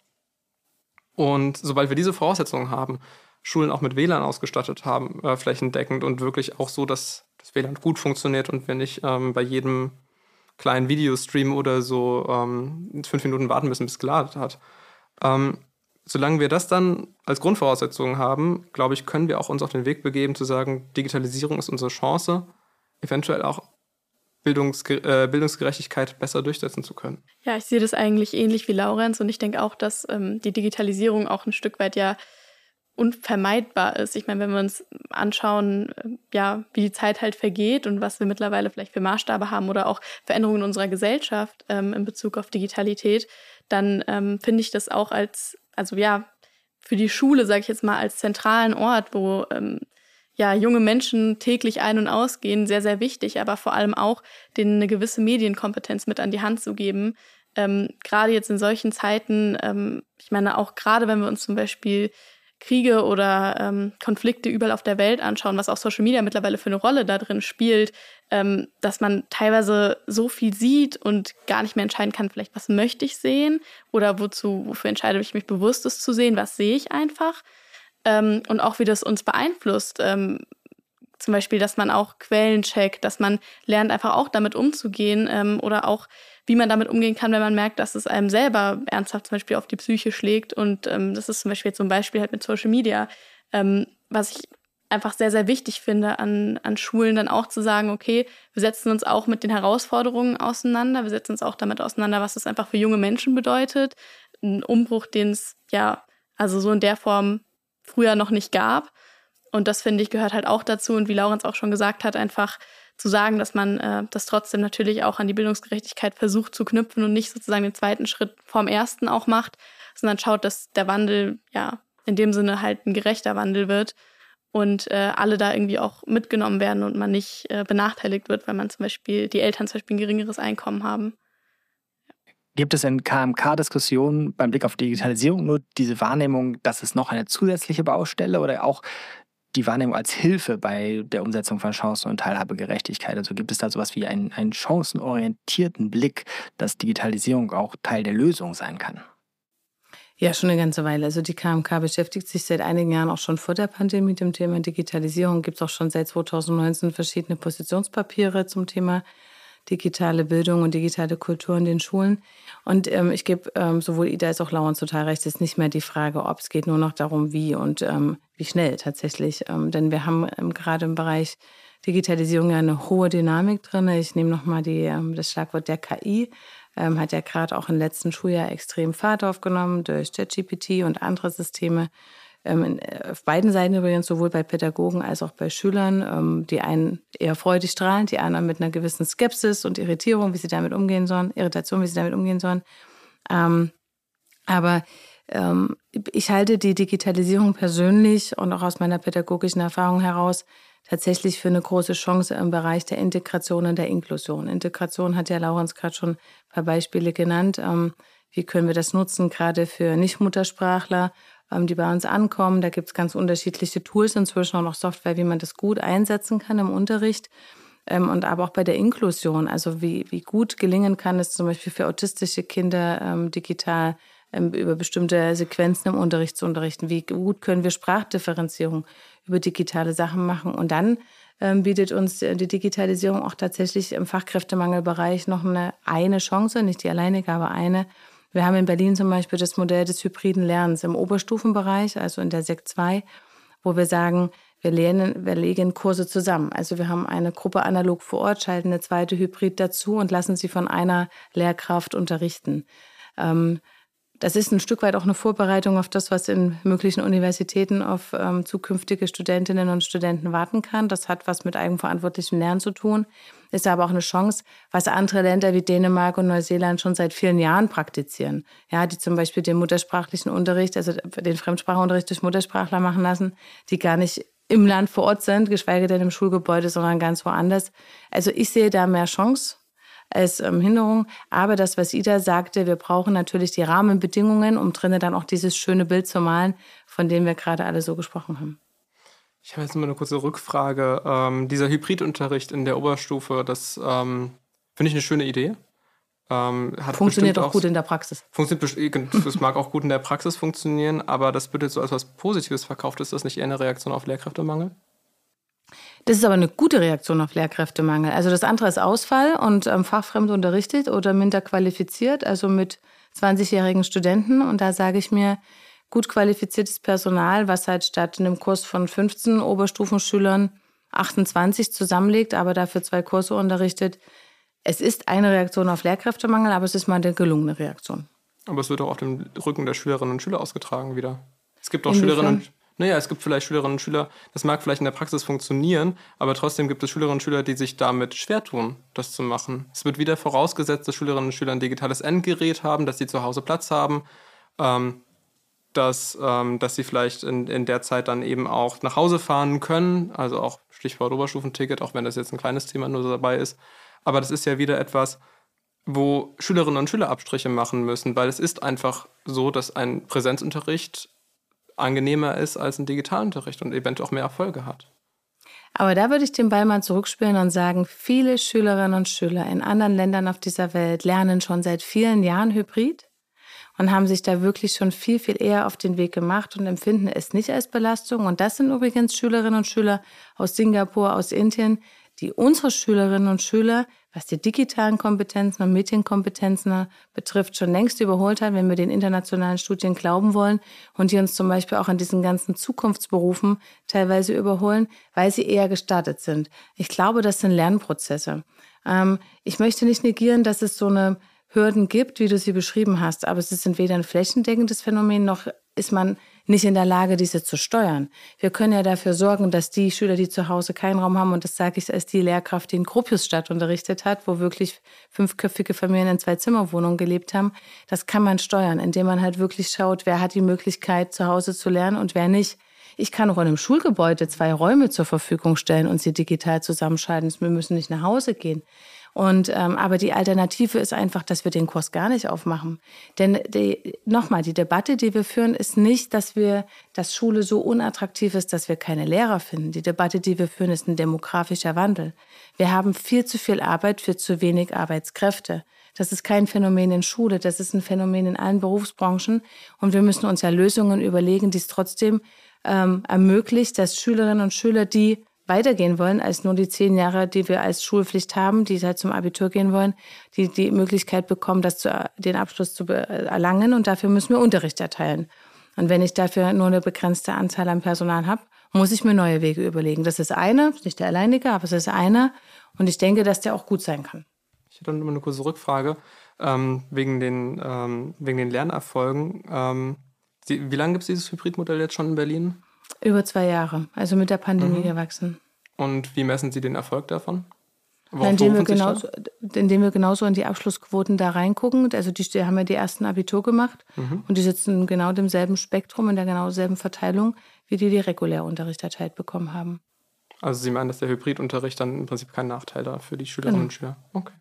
Und sobald wir diese Voraussetzungen haben, Schulen auch mit WLAN ausgestattet haben, äh, flächendeckend und wirklich auch so, dass das WLAN gut funktioniert und wir nicht ähm, bei jedem kleinen Videostream oder so ähm, fünf Minuten warten müssen, bis es geladen hat. Ähm, solange wir das dann als Grundvoraussetzung haben, glaube ich, können wir auch uns auf den Weg begeben zu sagen, Digitalisierung ist unsere Chance, eventuell auch Bildungsge äh, Bildungsgerechtigkeit besser durchsetzen zu können. Ja, ich sehe das eigentlich ähnlich wie Laurenz und ich denke auch, dass ähm, die Digitalisierung auch ein Stück weit ja unvermeidbar ist. Ich meine, wenn wir uns anschauen, äh, ja, wie die Zeit halt vergeht und was wir mittlerweile vielleicht für Maßstabe haben oder auch Veränderungen in unserer Gesellschaft ähm, in Bezug auf Digitalität, dann ähm, finde ich das auch als, also ja, für die Schule, sage ich jetzt mal, als zentralen Ort, wo ähm, ja, junge Menschen täglich ein- und ausgehen, sehr, sehr wichtig, aber vor allem auch denen eine gewisse Medienkompetenz mit an die Hand zu geben. Ähm, gerade jetzt in solchen Zeiten, ähm, ich meine, auch gerade wenn wir uns zum Beispiel Kriege oder ähm, Konflikte überall auf der Welt anschauen, was auch Social Media mittlerweile für eine Rolle da drin spielt, ähm, dass man teilweise so viel sieht und gar nicht mehr entscheiden kann, vielleicht was möchte ich sehen oder wozu, wofür entscheide ich mich bewusst, es zu sehen, was sehe ich einfach ähm, und auch wie das uns beeinflusst. Ähm, zum Beispiel, dass man auch Quellen checkt, dass man lernt, einfach auch damit umzugehen ähm, oder auch, wie man damit umgehen kann, wenn man merkt, dass es einem selber ernsthaft zum Beispiel auf die Psyche schlägt. Und ähm, das ist zum Beispiel ein Beispiel halt mit Social Media, ähm, was ich einfach sehr, sehr wichtig finde, an, an Schulen dann auch zu sagen, okay, wir setzen uns auch mit den Herausforderungen auseinander, wir setzen uns auch damit auseinander, was es einfach für junge Menschen bedeutet. Ein Umbruch, den es ja, also so in der Form früher noch nicht gab. Und das finde ich gehört halt auch dazu. Und wie Laurenz auch schon gesagt hat, einfach zu sagen, dass man äh, das trotzdem natürlich auch an die Bildungsgerechtigkeit versucht zu knüpfen und nicht sozusagen den zweiten Schritt vorm ersten auch macht, sondern schaut, dass der Wandel ja in dem Sinne halt ein gerechter Wandel wird und äh, alle da irgendwie auch mitgenommen werden und man nicht äh, benachteiligt wird, weil man zum Beispiel die Eltern zum Beispiel ein geringeres Einkommen haben. Gibt es in KMK-Diskussionen beim Blick auf Digitalisierung nur diese Wahrnehmung, dass es noch eine zusätzliche Baustelle oder auch die Wahrnehmung als Hilfe bei der Umsetzung von Chancen- und Teilhabegerechtigkeit? Also gibt es da sowas wie einen, einen chancenorientierten Blick, dass Digitalisierung auch Teil der Lösung sein kann? Ja, schon eine ganze Weile. Also die KMK beschäftigt sich seit einigen Jahren auch schon vor der Pandemie mit dem Thema Digitalisierung. Gibt es auch schon seit 2019 verschiedene Positionspapiere zum Thema digitale Bildung und digitale Kultur in den Schulen. Und ähm, ich gebe ähm, sowohl Ida als auch Lauren total recht, es ist nicht mehr die Frage, ob es geht nur noch darum, wie und ähm, wie schnell tatsächlich. Ähm, denn wir haben ähm, gerade im Bereich Digitalisierung ja eine hohe Dynamik drin. Ich nehme nochmal ähm, das Schlagwort der KI. Ähm, hat ja gerade auch im letzten Schuljahr extrem Fahrt aufgenommen durch ChatGPT und andere Systeme. Ähm, äh, auf beiden Seiten übrigens, sowohl bei Pädagogen als auch bei Schülern. Ähm, die einen eher freudig strahlend, die anderen mit einer gewissen Skepsis und Irritierung, wie sie damit umgehen sollen, Irritation, wie sie damit umgehen sollen. Ähm, aber ich halte die Digitalisierung persönlich und auch aus meiner pädagogischen Erfahrung heraus tatsächlich für eine große Chance im Bereich der Integration und der Inklusion. Integration hat ja Laurens gerade schon ein paar Beispiele genannt. Wie können wir das nutzen, gerade für Nichtmuttersprachler? Ähm, die bei uns ankommen. Da gibt es ganz unterschiedliche Tools inzwischen auch Software, wie man das gut einsetzen kann im Unterricht. Ähm, und aber auch bei der Inklusion, also wie, wie gut gelingen kann es zum Beispiel für autistische Kinder ähm, digital über bestimmte Sequenzen im Unterricht zu unterrichten. Wie gut können wir Sprachdifferenzierung über digitale Sachen machen. Und dann bietet uns die Digitalisierung auch tatsächlich im Fachkräftemangelbereich noch eine, eine Chance, nicht die alleinige, aber eine, wir haben in Berlin zum Beispiel das Modell des hybriden Lernens im Oberstufenbereich, also in der Sekt 2, wo wir sagen, wir lernen, wir legen Kurse zusammen. Also wir haben eine Gruppe analog vor Ort, schalten eine zweite Hybrid dazu und lassen sie von einer Lehrkraft unterrichten. Ähm, das ist ein Stück weit auch eine Vorbereitung auf das, was in möglichen Universitäten auf ähm, zukünftige Studentinnen und Studenten warten kann. Das hat was mit eigenverantwortlichem Lernen zu tun, ist aber auch eine Chance, was andere Länder wie Dänemark und Neuseeland schon seit vielen Jahren praktizieren. Ja, die zum Beispiel den muttersprachlichen Unterricht, also den Fremdsprachunterricht durch Muttersprachler machen lassen, die gar nicht im Land vor Ort sind, geschweige denn im Schulgebäude, sondern ganz woanders. Also ich sehe da mehr Chance als ähm, Hinderung. Aber das, was Ida sagte, wir brauchen natürlich die Rahmenbedingungen, um drinnen dann auch dieses schöne Bild zu malen, von dem wir gerade alle so gesprochen haben. Ich habe jetzt mal eine kurze Rückfrage. Ähm, dieser Hybridunterricht in der Oberstufe, das ähm, finde ich eine schöne Idee. Ähm, funktioniert auch gut in der Praxis. Funktioniert, das mag auch gut in der Praxis funktionieren, aber das wird jetzt so als was Positives verkauft. Ist das nicht eher eine Reaktion auf Lehrkräftemangel? Das ist aber eine gute Reaktion auf Lehrkräftemangel. Also das andere ist Ausfall und ähm, fachfremd unterrichtet oder minder qualifiziert, also mit 20-jährigen Studenten. Und da sage ich mir, gut qualifiziertes Personal, was halt statt einem Kurs von 15 Oberstufenschülern 28 zusammenlegt, aber dafür zwei Kurse unterrichtet, es ist eine Reaktion auf Lehrkräftemangel, aber es ist mal eine gelungene Reaktion. Aber es wird auch auf dem Rücken der Schülerinnen und Schüler ausgetragen wieder. Es gibt auch Inwiefern? Schülerinnen und naja, es gibt vielleicht Schülerinnen und Schüler, das mag vielleicht in der Praxis funktionieren, aber trotzdem gibt es Schülerinnen und Schüler, die sich damit schwer tun, das zu machen. Es wird wieder vorausgesetzt, dass Schülerinnen und Schüler ein digitales Endgerät haben, dass sie zu Hause Platz haben, ähm, dass, ähm, dass sie vielleicht in, in der Zeit dann eben auch nach Hause fahren können, also auch Stichwort Oberstufenticket, auch wenn das jetzt ein kleines Thema nur dabei ist. Aber das ist ja wieder etwas, wo Schülerinnen und Schüler Abstriche machen müssen, weil es ist einfach so, dass ein Präsenzunterricht angenehmer ist als ein Digitalunterricht und eventuell auch mehr Erfolge hat. Aber da würde ich den Ball mal zurückspielen und sagen, viele Schülerinnen und Schüler in anderen Ländern auf dieser Welt lernen schon seit vielen Jahren Hybrid und haben sich da wirklich schon viel, viel eher auf den Weg gemacht und empfinden es nicht als Belastung. Und das sind übrigens Schülerinnen und Schüler aus Singapur, aus Indien, die unsere Schülerinnen und Schüler, was die digitalen Kompetenzen und Medienkompetenzen betrifft, schon längst überholt hat, wenn wir den internationalen Studien glauben wollen und die uns zum Beispiel auch in diesen ganzen Zukunftsberufen teilweise überholen, weil sie eher gestartet sind. Ich glaube, das sind Lernprozesse. Ähm, ich möchte nicht negieren, dass es so eine Hürden gibt, wie du sie beschrieben hast, aber es ist weder ein flächendeckendes Phänomen noch ist man nicht in der Lage, diese zu steuern. Wir können ja dafür sorgen, dass die Schüler, die zu Hause keinen Raum haben, und das sage ich als die Lehrkraft, die in Gropiusstadt unterrichtet hat, wo wirklich fünfköpfige Familien in zwei Zimmerwohnungen gelebt haben, das kann man steuern, indem man halt wirklich schaut, wer hat die Möglichkeit, zu Hause zu lernen und wer nicht. Ich kann auch in einem Schulgebäude zwei Räume zur Verfügung stellen und sie digital zusammenschalten. Wir müssen nicht nach Hause gehen. Und ähm, aber die Alternative ist einfach, dass wir den Kurs gar nicht aufmachen. Denn nochmal, die Debatte, die wir führen, ist nicht, dass wir, dass Schule so unattraktiv ist, dass wir keine Lehrer finden. Die Debatte, die wir führen, ist ein demografischer Wandel. Wir haben viel zu viel Arbeit für zu wenig Arbeitskräfte. Das ist kein Phänomen in Schule, das ist ein Phänomen in allen Berufsbranchen. Und wir müssen uns ja Lösungen überlegen, die es trotzdem ähm, ermöglicht, dass Schülerinnen und Schüler, die weitergehen wollen als nur die zehn Jahre, die wir als Schulpflicht haben, die halt zum Abitur gehen wollen, die die Möglichkeit bekommen, das zu, den Abschluss zu erlangen. Und dafür müssen wir Unterricht erteilen. Und wenn ich dafür nur eine begrenzte Anzahl an Personal habe, muss ich mir neue Wege überlegen. Das ist einer, nicht der alleinige, aber es ist einer. Und ich denke, dass der auch gut sein kann. Ich hätte noch eine kurze Rückfrage ähm, wegen, den, ähm, wegen den Lernerfolgen. Ähm, wie lange gibt es dieses Hybridmodell jetzt schon in Berlin? Über zwei Jahre, also mit der Pandemie mhm. gewachsen. Und wie messen Sie den Erfolg davon? indem wir, genauso, indem wir genauso in die Abschlussquoten da reingucken. Also die, die haben ja die ersten Abitur gemacht mhm. und die sitzen in genau demselben Spektrum, in der genau selben Verteilung, wie die die Regulärunterricht erteilt bekommen haben. Also Sie meinen, dass der Hybridunterricht dann im Prinzip kein Nachteil da für die Schülerinnen genau. und Schüler? Okay.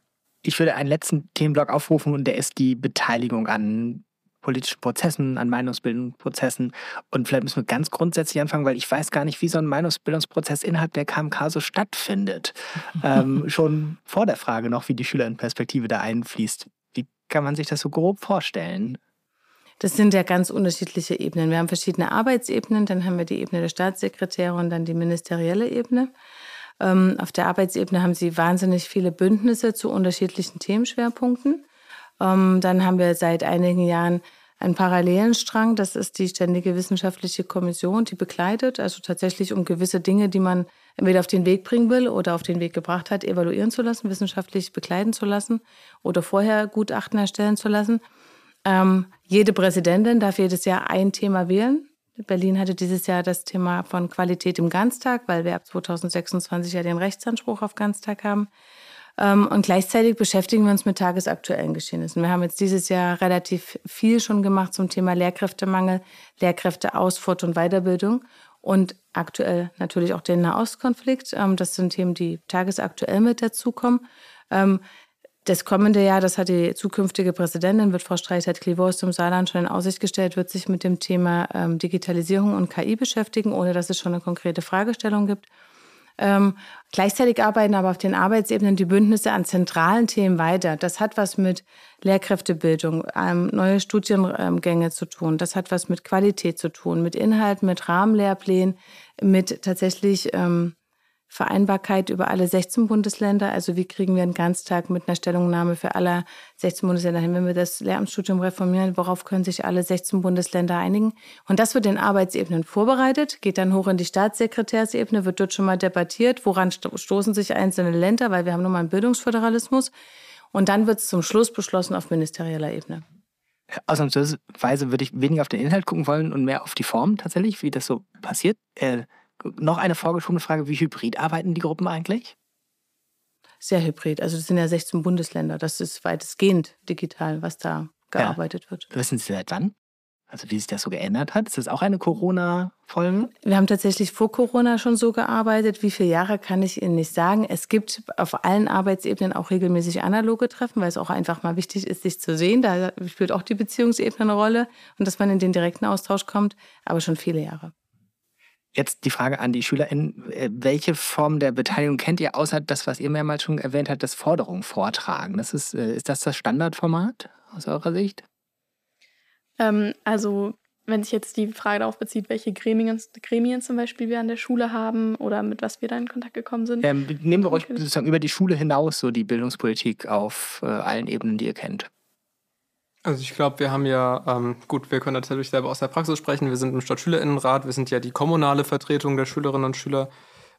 Ich würde einen letzten Themenblock aufrufen und der ist die Beteiligung an politischen Prozessen, an Meinungsbildungsprozessen. Und vielleicht müssen wir ganz grundsätzlich anfangen, weil ich weiß gar nicht, wie so ein Meinungsbildungsprozess innerhalb der KMK so stattfindet. ähm, schon vor der Frage noch, wie die Schülerinnenperspektive da einfließt. Wie kann man sich das so grob vorstellen? Das sind ja ganz unterschiedliche Ebenen. Wir haben verschiedene Arbeitsebenen, dann haben wir die Ebene der Staatssekretäre und dann die ministerielle Ebene. Ähm, auf der Arbeitsebene haben sie wahnsinnig viele Bündnisse zu unterschiedlichen Themenschwerpunkten. Ähm, dann haben wir seit einigen Jahren einen parallelen Strang. Das ist die Ständige Wissenschaftliche Kommission, die begleitet, also tatsächlich um gewisse Dinge, die man entweder auf den Weg bringen will oder auf den Weg gebracht hat, evaluieren zu lassen, wissenschaftlich begleiten zu lassen oder vorher Gutachten erstellen zu lassen. Ähm, jede Präsidentin darf jedes Jahr ein Thema wählen. Berlin hatte dieses Jahr das Thema von Qualität im Ganztag, weil wir ab 2026 ja den Rechtsanspruch auf Ganztag haben. Ähm, und gleichzeitig beschäftigen wir uns mit tagesaktuellen Geschehnissen. Wir haben jetzt dieses Jahr relativ viel schon gemacht zum Thema Lehrkräftemangel, Lehrkräfte und Weiterbildung. und aktuell natürlich auch den Nahostkonflikt. Ähm, das sind Themen, die tagesaktuell mit dazukommen. Ähm, das kommende Jahr, das hat die zukünftige Präsidentin, wird Frau Streichert-Klivo aus dem Saarland schon in Aussicht gestellt, wird sich mit dem Thema Digitalisierung und KI beschäftigen, ohne dass es schon eine konkrete Fragestellung gibt. Ähm, gleichzeitig arbeiten aber auf den Arbeitsebenen die Bündnisse an zentralen Themen weiter. Das hat was mit Lehrkräftebildung, ähm, neue Studiengänge zu tun. Das hat was mit Qualität zu tun, mit Inhalten, mit Rahmenlehrplänen, mit tatsächlich ähm, Vereinbarkeit über alle 16 Bundesländer. Also wie kriegen wir einen Ganztag mit einer Stellungnahme für alle 16 Bundesländer hin, wenn wir das Lehramtsstudium reformieren, worauf können sich alle 16 Bundesländer einigen? Und das wird in Arbeitsebenen vorbereitet, geht dann hoch in die Staatssekretärsebene, wird dort schon mal debattiert, woran stoßen sich einzelne Länder, weil wir haben nun mal einen Bildungsföderalismus. Und dann wird es zum Schluss beschlossen auf ministerieller Ebene. Ausnahmsweise würde ich weniger auf den Inhalt gucken wollen und mehr auf die Form tatsächlich, wie das so passiert. Äh, noch eine vorgeschobene Frage, wie hybrid arbeiten die Gruppen eigentlich? Sehr hybrid. Also das sind ja 16 Bundesländer. Das ist weitestgehend digital, was da gearbeitet ja. wird. Wissen Sie seit wann? Also wie sich das so geändert hat? Ist das auch eine Corona-Folge? Wir haben tatsächlich vor Corona schon so gearbeitet. Wie viele Jahre kann ich Ihnen nicht sagen. Es gibt auf allen Arbeitsebenen auch regelmäßig analoge Treffen, weil es auch einfach mal wichtig ist, sich zu sehen. Da spielt auch die Beziehungsebene eine Rolle und dass man in den direkten Austausch kommt, aber schon viele Jahre. Jetzt die Frage an die SchülerInnen. Äh, welche Form der Beteiligung kennt ihr, außer das, was ihr mehrmals schon erwähnt habt, das Forderungen vortragen? Das ist, äh, ist das das Standardformat aus eurer Sicht? Ähm, also, wenn sich jetzt die Frage darauf bezieht, welche Gremien, Gremien zum Beispiel wir an der Schule haben oder mit was wir da in Kontakt gekommen sind. Ähm, nehmen wir euch sozusagen über die Schule hinaus so die Bildungspolitik auf äh, allen Ebenen, die ihr kennt. Also ich glaube, wir haben ja, ähm, gut, wir können natürlich selber aus der Praxis sprechen. Wir sind im Stadtschülerinnenrat, wir sind ja die kommunale Vertretung der Schülerinnen und Schüler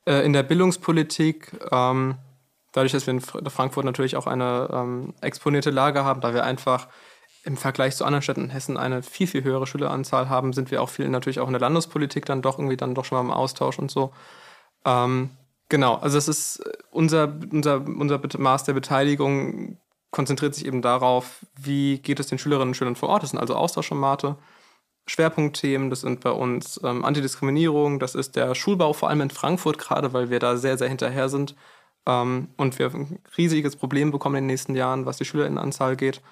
äh, in der Bildungspolitik. Ähm, dadurch, dass wir in Frankfurt natürlich auch eine ähm, exponierte Lage haben, da wir einfach im Vergleich zu anderen Städten in Hessen eine viel, viel höhere Schüleranzahl haben, sind wir auch viel natürlich auch in der Landespolitik dann doch irgendwie dann doch schon mal im Austausch und so. Ähm, genau, also es ist unser, unser, unser Maß der Beteiligung konzentriert sich eben darauf, wie geht es den Schülerinnen und Schülern vor Ort. Das sind also Austauschformate. Schwerpunktthemen, das sind bei uns ähm, Antidiskriminierung, das ist der Schulbau, vor allem in Frankfurt gerade, weil wir da sehr, sehr hinterher sind ähm, und wir ein riesiges Problem bekommen in den nächsten Jahren, was die Schülerinnenanzahl geht.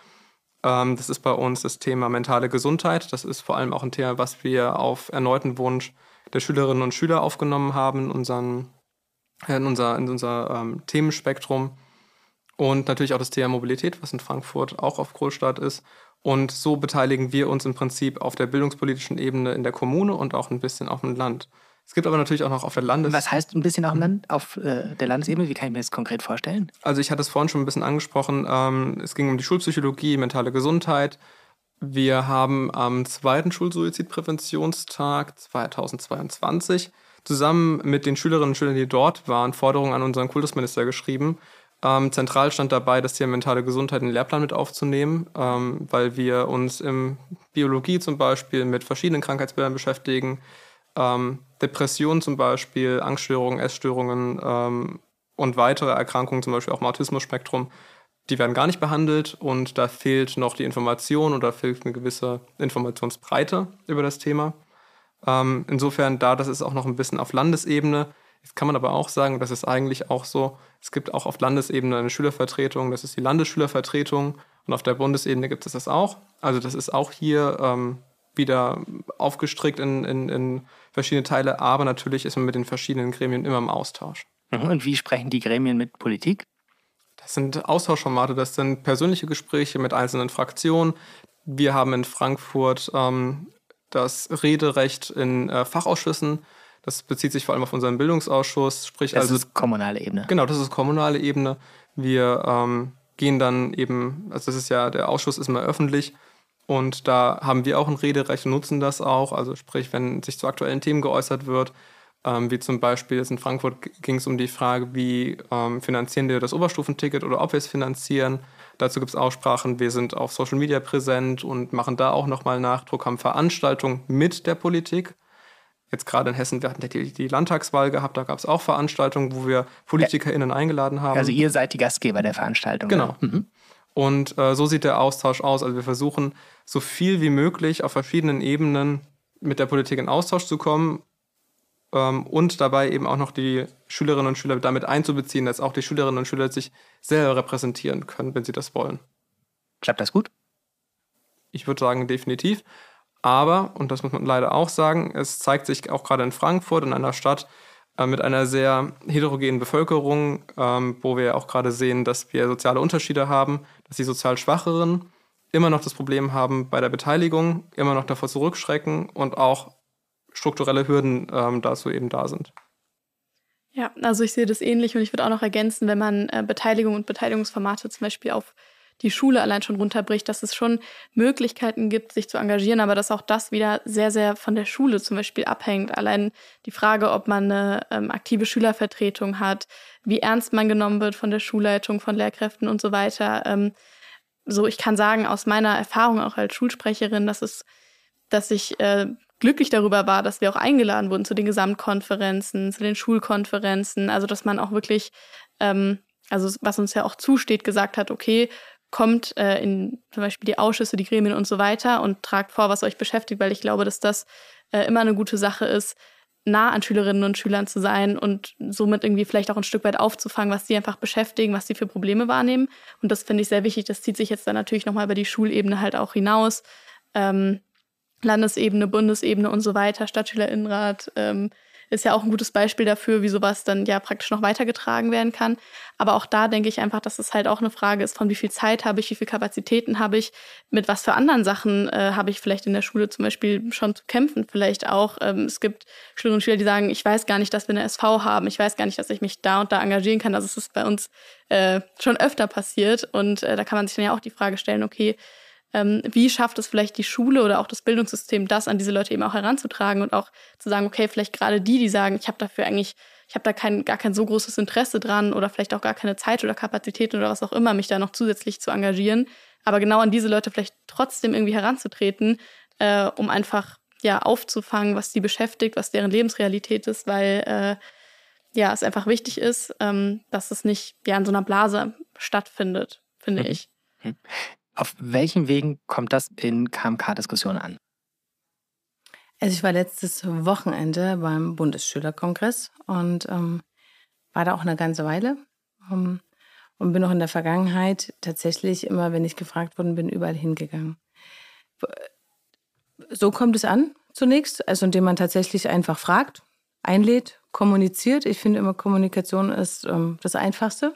Ähm, das ist bei uns das Thema mentale Gesundheit. Das ist vor allem auch ein Thema, was wir auf erneuten Wunsch der Schülerinnen und Schüler aufgenommen haben in, unseren, in unser, in unser ähm, Themenspektrum. Und natürlich auch das Thema Mobilität, was in Frankfurt auch auf Großstadt ist. Und so beteiligen wir uns im Prinzip auf der bildungspolitischen Ebene in der Kommune und auch ein bisschen auf dem Land. Es gibt aber natürlich auch noch auf der Landes... Was heißt ein bisschen auf dem Land, auf äh, der Landesebene? Wie kann ich mir das konkret vorstellen? Also ich hatte es vorhin schon ein bisschen angesprochen. Ähm, es ging um die Schulpsychologie, mentale Gesundheit. Wir haben am zweiten Schulsuizidpräventionstag 2022 zusammen mit den Schülerinnen und Schülern, die dort waren, Forderungen an unseren Kultusminister geschrieben, ähm, zentral stand dabei, das Thema mentale Gesundheit in den Lehrplan mit aufzunehmen, ähm, weil wir uns in Biologie zum Beispiel mit verschiedenen Krankheitsbildern beschäftigen. Ähm, Depressionen zum Beispiel, Angststörungen, Essstörungen ähm, und weitere Erkrankungen, zum Beispiel auch im Autismus-Spektrum, die werden gar nicht behandelt und da fehlt noch die Information oder fehlt eine gewisse Informationsbreite über das Thema. Ähm, insofern, da das ist auch noch ein bisschen auf Landesebene, Jetzt kann man aber auch sagen, das ist eigentlich auch so, es gibt auch auf Landesebene eine Schülervertretung, das ist die Landesschülervertretung und auf der Bundesebene gibt es das auch. Also das ist auch hier ähm, wieder aufgestrickt in, in, in verschiedene Teile, aber natürlich ist man mit den verschiedenen Gremien immer im Austausch. Mhm. Und wie sprechen die Gremien mit Politik? Das sind Austauschformate, das sind persönliche Gespräche mit einzelnen Fraktionen. Wir haben in Frankfurt ähm, das Rederecht in äh, Fachausschüssen. Das bezieht sich vor allem auf unseren Bildungsausschuss. Sprich das also, ist kommunale Ebene. Genau, das ist kommunale Ebene. Wir ähm, gehen dann eben, also das ist ja, der Ausschuss ist immer öffentlich und da haben wir auch ein Rederecht und nutzen das auch. Also sprich, wenn sich zu aktuellen Themen geäußert wird, ähm, wie zum Beispiel jetzt in Frankfurt ging es um die Frage, wie ähm, finanzieren wir das Oberstufenticket oder ob wir es finanzieren. Dazu gibt es Aussprachen. Wir sind auf Social Media präsent und machen da auch nochmal Nachdruck, haben Veranstaltungen mit der Politik. Jetzt gerade in Hessen, wir hatten die, die Landtagswahl gehabt, da gab es auch Veranstaltungen, wo wir PolitikerInnen eingeladen haben. Also ihr seid die Gastgeber der Veranstaltung. Genau. Mhm. Und äh, so sieht der Austausch aus. Also wir versuchen so viel wie möglich auf verschiedenen Ebenen mit der Politik in Austausch zu kommen, ähm, und dabei eben auch noch die Schülerinnen und Schüler damit einzubeziehen, dass auch die Schülerinnen und Schüler sich selber repräsentieren können, wenn sie das wollen. Klappt das gut? Ich würde sagen, definitiv. Aber, und das muss man leider auch sagen, es zeigt sich auch gerade in Frankfurt, in einer Stadt äh, mit einer sehr heterogenen Bevölkerung, ähm, wo wir auch gerade sehen, dass wir soziale Unterschiede haben, dass die sozial Schwacheren immer noch das Problem haben bei der Beteiligung, immer noch davor zurückschrecken und auch strukturelle Hürden ähm, dazu eben da sind. Ja, also ich sehe das ähnlich und ich würde auch noch ergänzen, wenn man äh, Beteiligung und Beteiligungsformate zum Beispiel auf die Schule allein schon runterbricht, dass es schon Möglichkeiten gibt, sich zu engagieren, aber dass auch das wieder sehr, sehr von der Schule zum Beispiel abhängt. Allein die Frage, ob man eine ähm, aktive Schülervertretung hat, wie ernst man genommen wird von der Schulleitung, von Lehrkräften und so weiter. Ähm, so, ich kann sagen, aus meiner Erfahrung auch als Schulsprecherin, dass es, dass ich äh, glücklich darüber war, dass wir auch eingeladen wurden zu den Gesamtkonferenzen, zu den Schulkonferenzen, also dass man auch wirklich, ähm, also was uns ja auch zusteht, gesagt hat, okay, kommt äh, in zum Beispiel die Ausschüsse, die Gremien und so weiter und tragt vor, was euch beschäftigt, weil ich glaube, dass das äh, immer eine gute Sache ist, nah an Schülerinnen und Schülern zu sein und somit irgendwie vielleicht auch ein Stück weit aufzufangen, was sie einfach beschäftigen, was sie für Probleme wahrnehmen. Und das finde ich sehr wichtig. Das zieht sich jetzt dann natürlich nochmal über die Schulebene halt auch hinaus. Ähm, Landesebene, Bundesebene und so weiter, Stadtschülerinnenrat, ähm, ist ja auch ein gutes Beispiel dafür, wie sowas dann ja praktisch noch weitergetragen werden kann. Aber auch da denke ich einfach, dass es halt auch eine Frage ist, von wie viel Zeit habe ich, wie viel Kapazitäten habe ich, mit was für anderen Sachen äh, habe ich vielleicht in der Schule zum Beispiel schon zu kämpfen. Vielleicht auch, ähm, es gibt Schülerinnen und Schüler, die sagen, ich weiß gar nicht, dass wir eine SV haben, ich weiß gar nicht, dass ich mich da und da engagieren kann. Also es ist bei uns äh, schon öfter passiert und äh, da kann man sich dann ja auch die Frage stellen, okay, ähm, wie schafft es vielleicht die Schule oder auch das Bildungssystem, das an diese Leute eben auch heranzutragen und auch zu sagen, okay, vielleicht gerade die, die sagen, ich habe dafür eigentlich, ich habe da kein, gar kein so großes Interesse dran oder vielleicht auch gar keine Zeit oder Kapazität oder was auch immer, mich da noch zusätzlich zu engagieren, aber genau an diese Leute vielleicht trotzdem irgendwie heranzutreten, äh, um einfach ja aufzufangen, was die beschäftigt, was deren Lebensrealität ist, weil äh, ja es einfach wichtig ist, ähm, dass es nicht ja in so einer Blase stattfindet, finde mhm. ich. Auf welchen Wegen kommt das in KMK-Diskussionen an? Also ich war letztes Wochenende beim Bundesschülerkongress und ähm, war da auch eine ganze Weile ähm, und bin auch in der Vergangenheit tatsächlich immer, wenn ich gefragt worden bin, überall hingegangen. So kommt es an zunächst, also indem man tatsächlich einfach fragt, einlädt, kommuniziert. Ich finde immer, Kommunikation ist ähm, das Einfachste.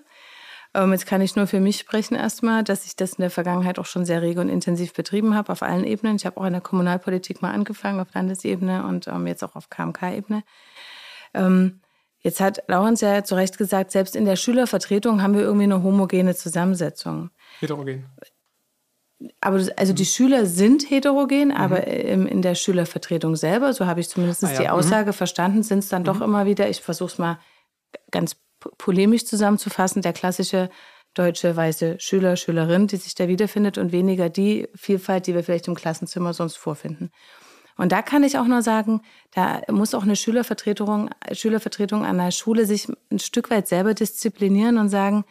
Ähm, jetzt kann ich nur für mich sprechen erstmal, dass ich das in der Vergangenheit auch schon sehr rege und intensiv betrieben habe auf allen Ebenen. Ich habe auch in der Kommunalpolitik mal angefangen auf Landesebene und ähm, jetzt auch auf KMK-Ebene. Ähm, jetzt hat Laurens ja zu Recht gesagt, selbst in der Schülervertretung haben wir irgendwie eine homogene Zusammensetzung. Heterogen. Aber also die Schüler sind heterogen, mhm. aber in der Schülervertretung selber, so habe ich zumindest ah, ja. die mhm. Aussage mhm. verstanden, sind es dann mhm. doch immer wieder, ich versuche es mal ganz polemisch zusammenzufassen, der klassische deutsche weiße Schüler, Schülerin, die sich da wiederfindet und weniger die Vielfalt, die wir vielleicht im Klassenzimmer sonst vorfinden. Und da kann ich auch nur sagen, da muss auch eine Schülervertretung, Schülervertretung an der Schule sich ein Stück weit selber disziplinieren und sagen,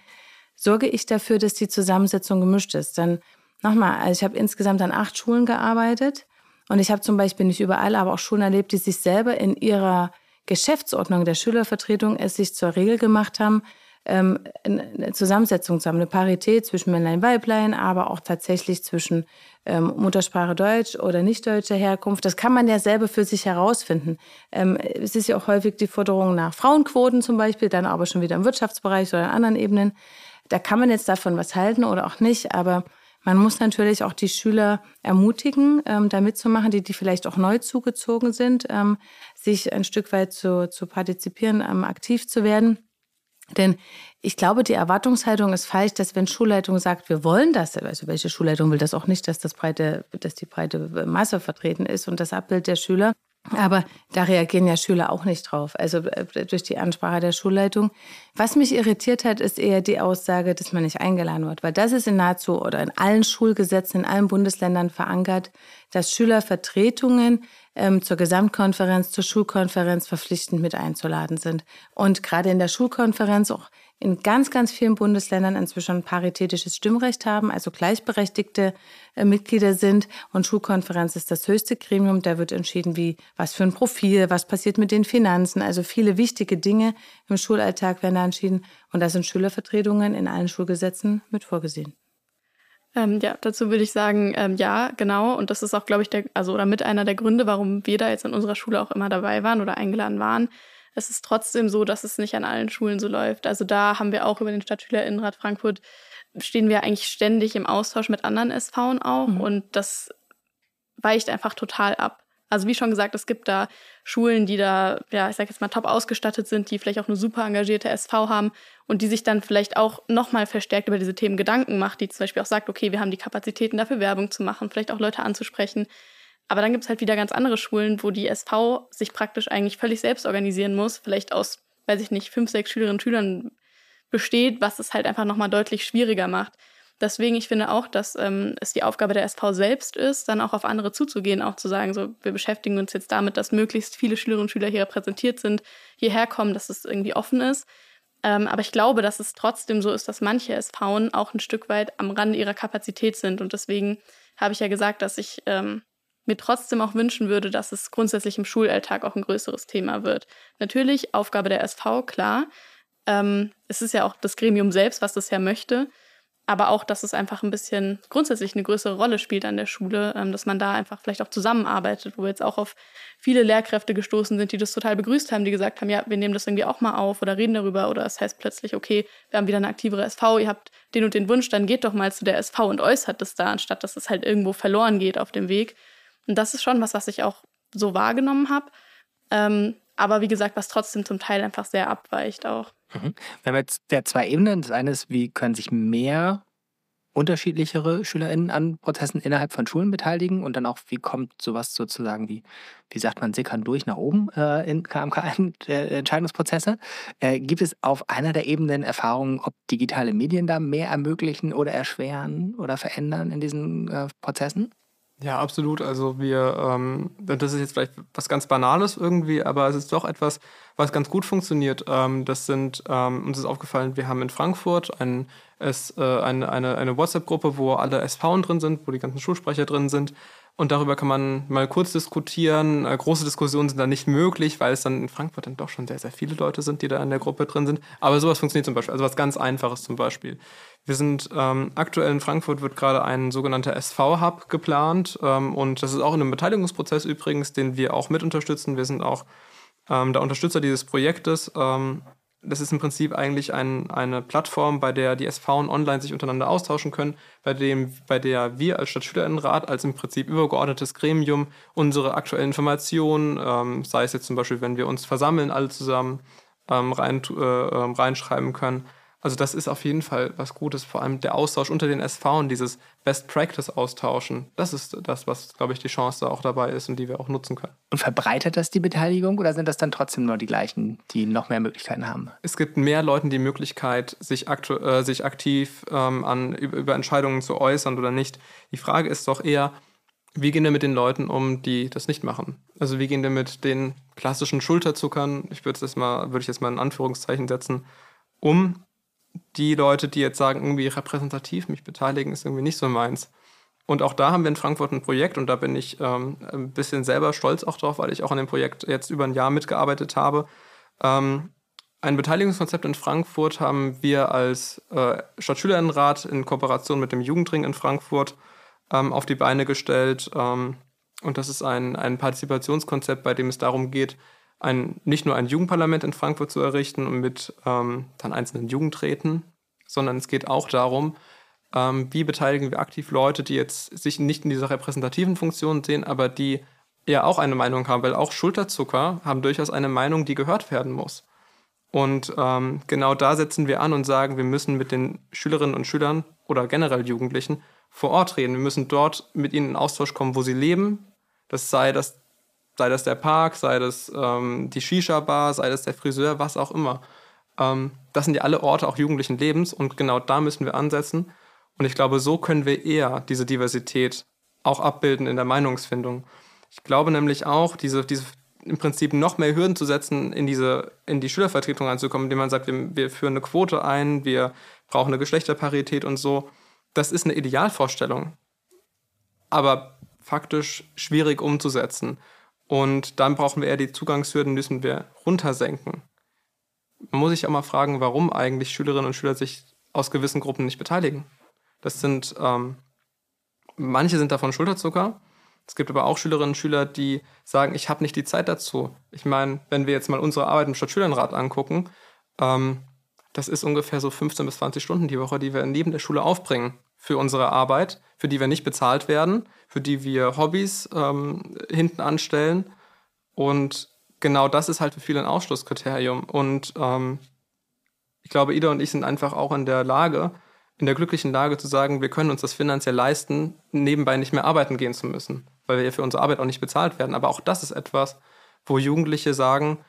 sorge ich dafür, dass die Zusammensetzung gemischt ist. Dann nochmal, also ich habe insgesamt an acht Schulen gearbeitet und ich habe zum Beispiel nicht überall, aber auch Schulen erlebt, die sich selber in ihrer Geschäftsordnung der Schülervertretung es sich zur Regel gemacht haben, ähm, eine Zusammensetzung zu haben, eine Parität zwischen Männlein Weiblein, aber auch tatsächlich zwischen ähm, Muttersprache Deutsch oder nicht deutscher Herkunft. Das kann man ja selber für sich herausfinden. Ähm, es ist ja auch häufig die Forderung nach Frauenquoten zum Beispiel, dann aber schon wieder im Wirtschaftsbereich oder an anderen Ebenen. Da kann man jetzt davon was halten oder auch nicht, aber man muss natürlich auch die Schüler ermutigen, ähm, da mitzumachen, die, die vielleicht auch neu zugezogen sind, ähm, sich ein Stück weit zu, zu partizipieren, ähm, aktiv zu werden. Denn ich glaube, die Erwartungshaltung ist falsch, dass wenn Schulleitung sagt, wir wollen das, also welche Schulleitung will das auch nicht, dass das breite, dass die breite Masse vertreten ist und das Abbild der Schüler, aber da reagieren ja Schüler auch nicht drauf, also äh, durch die Ansprache der Schulleitung. Was mich irritiert hat, ist eher die Aussage, dass man nicht eingeladen wird, weil das ist in nahezu oder in allen Schulgesetzen in allen Bundesländern verankert, dass Schülervertretungen ähm, zur Gesamtkonferenz, zur Schulkonferenz verpflichtend mit einzuladen sind. Und gerade in der Schulkonferenz auch in ganz, ganz vielen Bundesländern inzwischen paritätisches Stimmrecht haben, also gleichberechtigte äh, Mitglieder sind. Und Schulkonferenz ist das höchste Gremium. Da wird entschieden, wie, was für ein Profil, was passiert mit den Finanzen. Also viele wichtige Dinge im Schulalltag werden da entschieden. Und da sind Schülervertretungen in allen Schulgesetzen mit vorgesehen. Ähm, ja, dazu würde ich sagen, ähm, ja, genau. Und das ist auch, glaube ich, der, also oder mit einer der Gründe, warum wir da jetzt in unserer Schule auch immer dabei waren oder eingeladen waren. Es ist trotzdem so, dass es nicht an allen Schulen so läuft. Also da haben wir auch über den Stadtschülerinnenrat Frankfurt stehen wir eigentlich ständig im Austausch mit anderen SVen auch mhm. und das weicht einfach total ab. Also wie schon gesagt, es gibt da Schulen, die da, ja, ich sag jetzt mal, top ausgestattet sind, die vielleicht auch eine super engagierte SV haben und die sich dann vielleicht auch nochmal verstärkt über diese Themen Gedanken macht, die zum Beispiel auch sagt, okay, wir haben die Kapazitäten dafür Werbung zu machen, vielleicht auch Leute anzusprechen. Aber dann gibt es halt wieder ganz andere Schulen, wo die SV sich praktisch eigentlich völlig selbst organisieren muss, vielleicht aus, weiß ich nicht, fünf, sechs Schülerinnen und Schülern besteht, was es halt einfach nochmal deutlich schwieriger macht. Deswegen, ich finde auch, dass ähm, es die Aufgabe der SV selbst ist, dann auch auf andere zuzugehen, auch zu sagen, so, wir beschäftigen uns jetzt damit, dass möglichst viele Schülerinnen und Schüler hier repräsentiert sind, hierher kommen, dass es irgendwie offen ist. Ähm, aber ich glaube, dass es trotzdem so ist, dass manche SVen auch ein Stück weit am Rande ihrer Kapazität sind. Und deswegen habe ich ja gesagt, dass ich ähm, mir trotzdem auch wünschen würde, dass es grundsätzlich im Schulalltag auch ein größeres Thema wird. Natürlich Aufgabe der SV, klar. Ähm, es ist ja auch das Gremium selbst, was das ja möchte aber auch, dass es einfach ein bisschen grundsätzlich eine größere Rolle spielt an der Schule, ähm, dass man da einfach vielleicht auch zusammenarbeitet, wo wir jetzt auch auf viele Lehrkräfte gestoßen sind, die das total begrüßt haben, die gesagt haben, ja, wir nehmen das irgendwie auch mal auf oder reden darüber oder es heißt plötzlich, okay, wir haben wieder eine aktivere SV, ihr habt den und den Wunsch, dann geht doch mal zu der SV und äußert das da, anstatt dass es halt irgendwo verloren geht auf dem Weg. Und das ist schon was, was ich auch so wahrgenommen habe. Ähm, aber wie gesagt, was trotzdem zum Teil einfach sehr abweicht auch. Mhm. Wir haben jetzt der zwei Ebenen. Das eine ist, wie können sich mehr unterschiedlichere SchülerInnen an Prozessen innerhalb von Schulen beteiligen und dann auch, wie kommt sowas sozusagen, wie, wie sagt man, sickern durch nach oben äh, in KMK-Entscheidungsprozesse. Äh, gibt es auf einer der Ebenen Erfahrungen, ob digitale Medien da mehr ermöglichen oder erschweren oder verändern in diesen äh, Prozessen? Ja, absolut. Also wir, ähm, das ist jetzt vielleicht was ganz Banales irgendwie, aber es ist doch etwas, was ganz gut funktioniert. Ähm, das sind, ähm, uns ist aufgefallen, wir haben in Frankfurt ein, es, äh, eine, eine, eine WhatsApp-Gruppe, wo alle SVen drin sind, wo die ganzen Schulsprecher drin sind. Und darüber kann man mal kurz diskutieren. Äh, große Diskussionen sind da nicht möglich, weil es dann in Frankfurt dann doch schon sehr, sehr viele Leute sind, die da in der Gruppe drin sind. Aber sowas funktioniert zum Beispiel. Also was ganz Einfaches zum Beispiel. Wir sind ähm, aktuell in Frankfurt wird gerade ein sogenannter SV-Hub geplant ähm, und das ist auch in einem Beteiligungsprozess übrigens, den wir auch mit unterstützen. Wir sind auch ähm, der Unterstützer dieses Projektes. Ähm, das ist im Prinzip eigentlich ein, eine Plattform, bei der die SV online sich untereinander austauschen können, bei, dem, bei der wir als Stadtschülerinnenrat als im Prinzip übergeordnetes Gremium unsere aktuellen Informationen, ähm, sei es jetzt zum Beispiel, wenn wir uns versammeln, alle zusammen ähm, rein, äh, reinschreiben können. Also das ist auf jeden Fall was Gutes, vor allem der Austausch unter den SV und dieses Best Practice austauschen. Das ist das, was, glaube ich, die Chance da auch dabei ist und die wir auch nutzen können. Und verbreitet das die Beteiligung oder sind das dann trotzdem nur die gleichen, die noch mehr Möglichkeiten haben? Es gibt mehr Leuten die Möglichkeit, sich, äh, sich aktiv ähm, an, über, über Entscheidungen zu äußern oder nicht. Die Frage ist doch eher, wie gehen wir mit den Leuten um, die das nicht machen? Also wie gehen wir mit den klassischen Schulterzuckern, ich würde es mal, würde ich jetzt mal in Anführungszeichen setzen, um, die Leute, die jetzt sagen, irgendwie repräsentativ mich beteiligen, ist irgendwie nicht so meins. Und auch da haben wir in Frankfurt ein Projekt und da bin ich ähm, ein bisschen selber stolz auch drauf, weil ich auch an dem Projekt jetzt über ein Jahr mitgearbeitet habe. Ähm, ein Beteiligungskonzept in Frankfurt haben wir als äh, Stadtschülerinnenrat in Kooperation mit dem Jugendring in Frankfurt ähm, auf die Beine gestellt. Ähm, und das ist ein, ein Partizipationskonzept, bei dem es darum geht, ein, nicht nur ein Jugendparlament in Frankfurt zu errichten und mit ähm, dann einzelnen Jugendräten, sondern es geht auch darum, ähm, wie beteiligen wir aktiv Leute, die jetzt sich nicht in dieser repräsentativen Funktion sehen, aber die ja auch eine Meinung haben, weil auch Schulterzucker haben durchaus eine Meinung, die gehört werden muss. Und ähm, genau da setzen wir an und sagen, wir müssen mit den Schülerinnen und Schülern oder generell Jugendlichen vor Ort reden. Wir müssen dort mit ihnen in Austausch kommen, wo sie leben. Das sei das Sei das der Park, sei das ähm, die Shisha-Bar, sei das der Friseur, was auch immer. Ähm, das sind ja alle Orte auch jugendlichen Lebens und genau da müssen wir ansetzen. Und ich glaube, so können wir eher diese Diversität auch abbilden in der Meinungsfindung. Ich glaube nämlich auch, diese, diese im Prinzip noch mehr Hürden zu setzen, in, diese, in die Schülervertretung anzukommen, indem man sagt, wir, wir führen eine Quote ein, wir brauchen eine Geschlechterparität und so. Das ist eine Idealvorstellung, aber faktisch schwierig umzusetzen. Und dann brauchen wir eher die Zugangshürden, müssen wir runtersenken. Man muss sich auch mal fragen, warum eigentlich Schülerinnen und Schüler sich aus gewissen Gruppen nicht beteiligen. Das sind, ähm, manche sind davon Schulterzucker, es gibt aber auch Schülerinnen und Schüler, die sagen, ich habe nicht die Zeit dazu. Ich meine, wenn wir jetzt mal unsere Arbeit im Stadtschülerenrat angucken, ähm, das ist ungefähr so 15 bis 20 Stunden die Woche, die wir neben der Schule aufbringen für unsere Arbeit, für die wir nicht bezahlt werden, für die wir Hobbys ähm, hinten anstellen. Und genau das ist halt für viele ein Ausschlusskriterium. Und ähm, ich glaube, Ida und ich sind einfach auch in der Lage, in der glücklichen Lage zu sagen, wir können uns das finanziell leisten, nebenbei nicht mehr arbeiten gehen zu müssen weil wir für unsere Arbeit auch nicht bezahlt werden. Aber auch das ist etwas, wo Jugendliche sagen,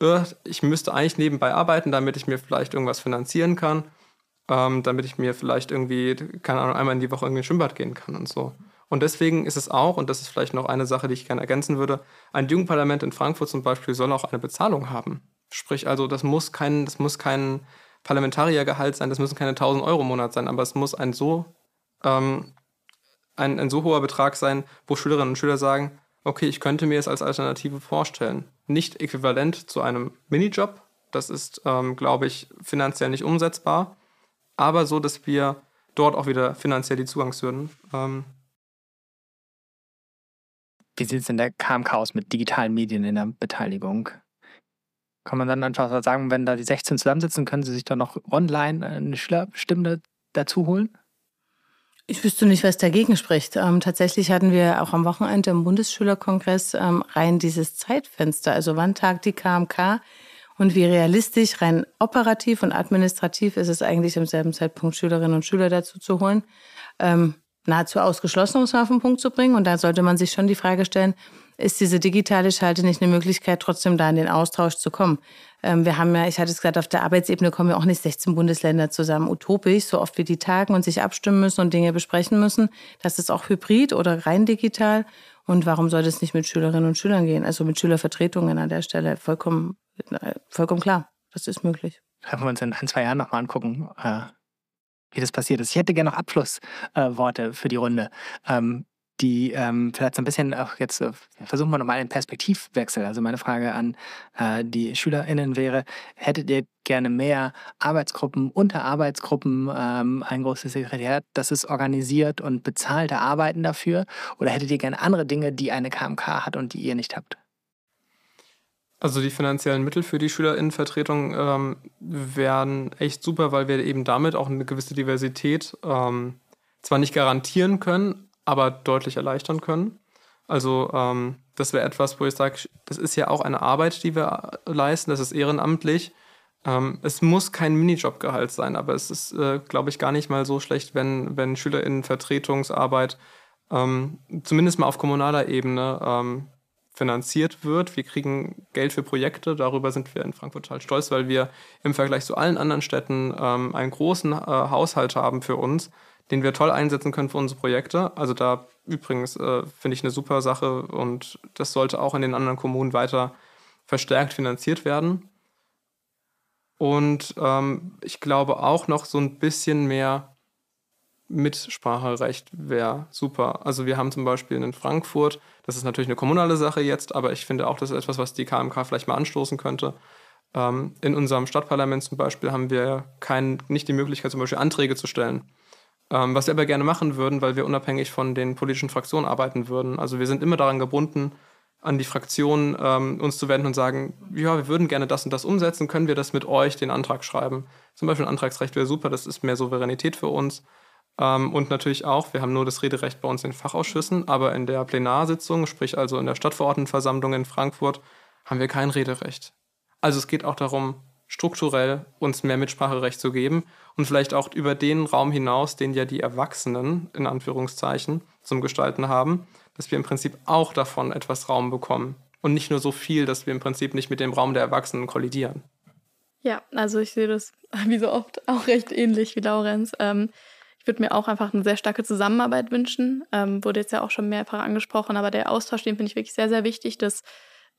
äh, ich müsste eigentlich nebenbei arbeiten, damit ich mir vielleicht irgendwas finanzieren kann, ähm, damit ich mir vielleicht irgendwie, keine Ahnung, einmal in die Woche irgendwie ins Schwimmbad gehen kann und so. Und deswegen ist es auch, und das ist vielleicht noch eine Sache, die ich gerne ergänzen würde, ein Jugendparlament in Frankfurt zum Beispiel soll auch eine Bezahlung haben. Sprich, also das muss kein, das muss kein Parlamentariergehalt sein, das müssen keine 1000 Euro im Monat sein, aber es muss ein so ähm, ein, ein so hoher Betrag sein, wo Schülerinnen und Schüler sagen, okay, ich könnte mir es als Alternative vorstellen. Nicht äquivalent zu einem Minijob, das ist, ähm, glaube ich, finanziell nicht umsetzbar, aber so, dass wir dort auch wieder finanziell die Zugangshürden. Ähm Wie sieht es in der KMK aus mit digitalen Medien in der Beteiligung? Kann man dann einfach sagen, wenn da die 16 zusammensitzen, können sie sich dann noch online eine Schülerstimme dazu holen? Ich wüsste nicht, was dagegen spricht. Ähm, tatsächlich hatten wir auch am Wochenende im Bundesschülerkongress ähm, rein dieses Zeitfenster. Also wann tagt die KMK und wie realistisch, rein operativ und administrativ ist es eigentlich im selben Zeitpunkt Schülerinnen und Schüler dazu zu holen, ähm, nahezu ausgeschlossen, um es auf den Punkt zu bringen. Und da sollte man sich schon die Frage stellen, ist diese digitale Schalte nicht eine Möglichkeit, trotzdem da in den Austausch zu kommen. Ähm, wir haben ja, ich hatte es gesagt, auf der Arbeitsebene kommen ja auch nicht 16 Bundesländer zusammen utopisch, so oft wie die tagen und sich abstimmen müssen und Dinge besprechen müssen. Das ist auch hybrid oder rein digital. Und warum sollte es nicht mit Schülerinnen und Schülern gehen? Also mit Schülervertretungen an der Stelle. Vollkommen, vollkommen klar. Das ist möglich. Können wir uns in ein, zwei Jahren nochmal angucken, äh, wie das passiert ist. Ich hätte gerne noch Abschlussworte äh, für die Runde. Ähm, die ähm, vielleicht so ein bisschen auch jetzt äh, versuchen wir nochmal einen Perspektivwechsel. Also meine Frage an äh, die SchülerInnen wäre, hättet ihr gerne mehr Arbeitsgruppen, Unterarbeitsgruppen, ähm, ein großes Sekretariat, das ist organisiert und bezahlte Arbeiten dafür? Oder hättet ihr gerne andere Dinge, die eine KMK hat und die ihr nicht habt? Also die finanziellen Mittel für die SchülerInnenvertretung ähm, wären echt super, weil wir eben damit auch eine gewisse Diversität ähm, zwar nicht garantieren können, aber deutlich erleichtern können. Also ähm, das wäre etwas, wo ich sage, das ist ja auch eine Arbeit, die wir leisten, das ist ehrenamtlich. Ähm, es muss kein Minijobgehalt sein, aber es ist, äh, glaube ich, gar nicht mal so schlecht, wenn, wenn SchülerInnen ähm, zumindest mal auf kommunaler Ebene ähm, finanziert wird. Wir kriegen Geld für Projekte, darüber sind wir in Frankfurt total stolz, weil wir im Vergleich zu allen anderen Städten ähm, einen großen äh, Haushalt haben für uns den wir toll einsetzen können für unsere Projekte. Also da übrigens äh, finde ich eine super Sache und das sollte auch in den anderen Kommunen weiter verstärkt finanziert werden. Und ähm, ich glaube auch noch so ein bisschen mehr Mitspracherecht wäre super. Also wir haben zum Beispiel in Frankfurt, das ist natürlich eine kommunale Sache jetzt, aber ich finde auch, das ist etwas, was die KMK vielleicht mal anstoßen könnte. Ähm, in unserem Stadtparlament zum Beispiel haben wir kein, nicht die Möglichkeit, zum Beispiel Anträge zu stellen. Ähm, was wir aber gerne machen würden, weil wir unabhängig von den politischen Fraktionen arbeiten würden. Also wir sind immer daran gebunden, an die Fraktionen ähm, uns zu wenden und sagen, ja, wir würden gerne das und das umsetzen, können wir das mit euch, den Antrag schreiben. Zum Beispiel ein Antragsrecht wäre super, das ist mehr Souveränität für uns. Ähm, und natürlich auch, wir haben nur das Rederecht bei uns in Fachausschüssen, aber in der Plenarsitzung, sprich also in der Stadtverordnetenversammlung in Frankfurt, haben wir kein Rederecht. Also es geht auch darum, strukturell uns mehr Mitspracherecht zu geben und vielleicht auch über den Raum hinaus, den ja die Erwachsenen in Anführungszeichen zum Gestalten haben, dass wir im Prinzip auch davon etwas Raum bekommen und nicht nur so viel, dass wir im Prinzip nicht mit dem Raum der Erwachsenen kollidieren. Ja, also ich sehe das wie so oft auch recht ähnlich wie Laurenz. Ähm, würde mir auch einfach eine sehr starke Zusammenarbeit wünschen. Ähm, wurde jetzt ja auch schon mehrfach angesprochen, aber der Austausch, den finde ich wirklich sehr, sehr wichtig, dass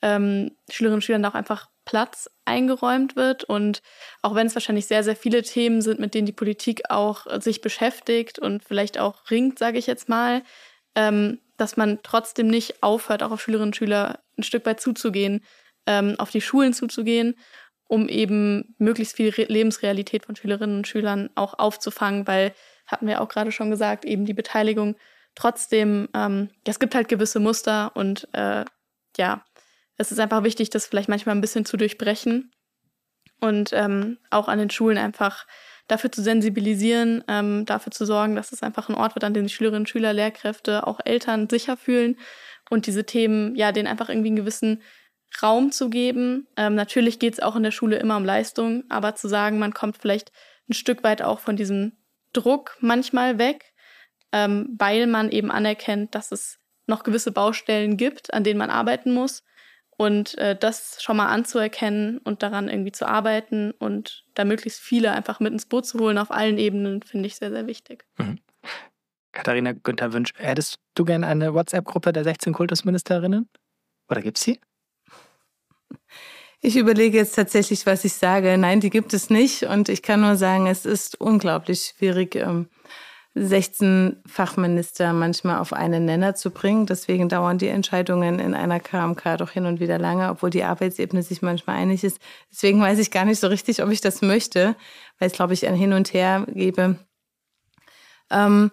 ähm, Schülerinnen und Schülern auch einfach Platz eingeräumt wird. Und auch wenn es wahrscheinlich sehr, sehr viele Themen sind, mit denen die Politik auch sich beschäftigt und vielleicht auch ringt, sage ich jetzt mal, ähm, dass man trotzdem nicht aufhört, auch auf Schülerinnen und Schüler ein Stück weit zuzugehen, ähm, auf die Schulen zuzugehen, um eben möglichst viel Re Lebensrealität von Schülerinnen und Schülern auch aufzufangen, weil, hatten wir auch gerade schon gesagt, eben die Beteiligung trotzdem, ähm, es gibt halt gewisse Muster und äh, ja, es ist einfach wichtig, das vielleicht manchmal ein bisschen zu durchbrechen und ähm, auch an den Schulen einfach dafür zu sensibilisieren, ähm, dafür zu sorgen, dass es einfach ein Ort wird, an dem sich Schülerinnen, Schüler, Lehrkräfte, auch Eltern sicher fühlen und diese Themen, ja, denen einfach irgendwie einen gewissen Raum zu geben. Ähm, natürlich geht es auch in der Schule immer um Leistung, aber zu sagen, man kommt vielleicht ein Stück weit auch von diesem Druck manchmal weg, ähm, weil man eben anerkennt, dass es noch gewisse Baustellen gibt, an denen man arbeiten muss und äh, das schon mal anzuerkennen und daran irgendwie zu arbeiten und da möglichst viele einfach mit ins Boot zu holen auf allen Ebenen, finde ich sehr, sehr wichtig. Mhm. Katharina Günther Wünsch, hättest du gerne eine WhatsApp-Gruppe der 16 Kultusministerinnen? Oder gibt es sie? Ich überlege jetzt tatsächlich, was ich sage. Nein, die gibt es nicht. Und ich kann nur sagen, es ist unglaublich schwierig, ähm, 16 Fachminister manchmal auf einen Nenner zu bringen. Deswegen dauern die Entscheidungen in einer KMK doch hin und wieder lange, obwohl die Arbeitsebene sich manchmal einig ist. Deswegen weiß ich gar nicht so richtig, ob ich das möchte, weil es, glaube ich, ein Hin und Her gebe. Ähm,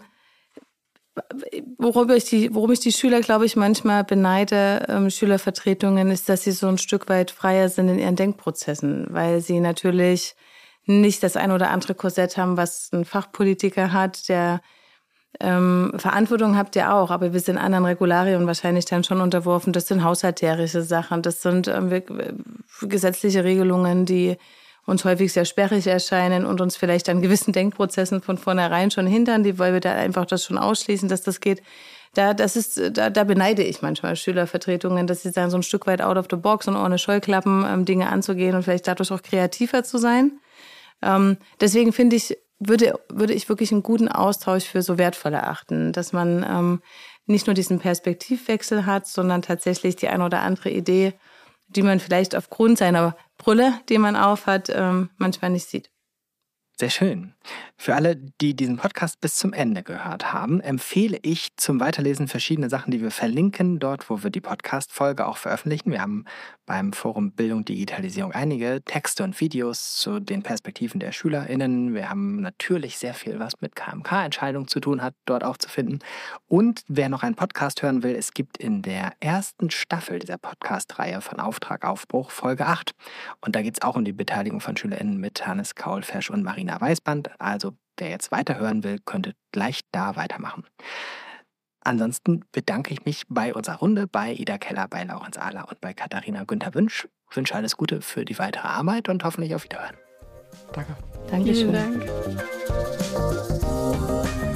worüber ich die, worum ich die Schüler, glaube ich, manchmal beneide, ähm, Schülervertretungen, ist, dass sie so ein Stück weit freier sind in ihren Denkprozessen, weil sie natürlich nicht das ein oder andere Korsett haben, was ein Fachpolitiker hat, der ähm, Verantwortung habt ihr auch, aber wir sind anderen Regularien wahrscheinlich dann schon unterworfen. Das sind haushalterische Sachen, das sind ähm, gesetzliche Regelungen, die uns häufig sehr sperrig erscheinen und uns vielleicht an gewissen Denkprozessen von vornherein schon hindern, die, weil wir da einfach das schon ausschließen, dass das geht. Da, das ist, da, da beneide ich manchmal Schülervertretungen, dass sie sagen, so ein Stück weit out of the box und ohne Scheuklappen ähm, Dinge anzugehen und vielleicht dadurch auch kreativer zu sein. Ähm, deswegen finde ich, würde, würde ich wirklich einen guten Austausch für so wertvoll erachten, dass man ähm, nicht nur diesen Perspektivwechsel hat, sondern tatsächlich die eine oder andere Idee, die man vielleicht aufgrund seiner Brille, die man aufhat, ähm, manchmal nicht sieht. Sehr schön. Für alle, die diesen Podcast bis zum Ende gehört haben, empfehle ich zum Weiterlesen verschiedene Sachen, die wir verlinken, dort, wo wir die Podcast-Folge auch veröffentlichen. Wir haben beim Forum Bildung Digitalisierung einige Texte und Videos zu den Perspektiven der SchülerInnen. Wir haben natürlich sehr viel, was mit KMK-Entscheidungen zu tun hat, dort auch zu finden. Und wer noch einen Podcast hören will, es gibt in der ersten Staffel dieser Podcast-Reihe von Auftrag Aufbruch Folge 8. Und da geht es auch um die Beteiligung von SchülerInnen mit Hannes Kaulfersch und Marina Weißband. Also wer jetzt weiterhören will, könnte gleich da weitermachen. Ansonsten bedanke ich mich bei unserer Runde, bei Ida Keller, bei Laurenz Ahler und bei Katharina Günther Wünsch. Ich wünsche alles Gute für die weitere Arbeit und hoffentlich auf Wiederhören. Danke. Dankeschön. Vielen Dank.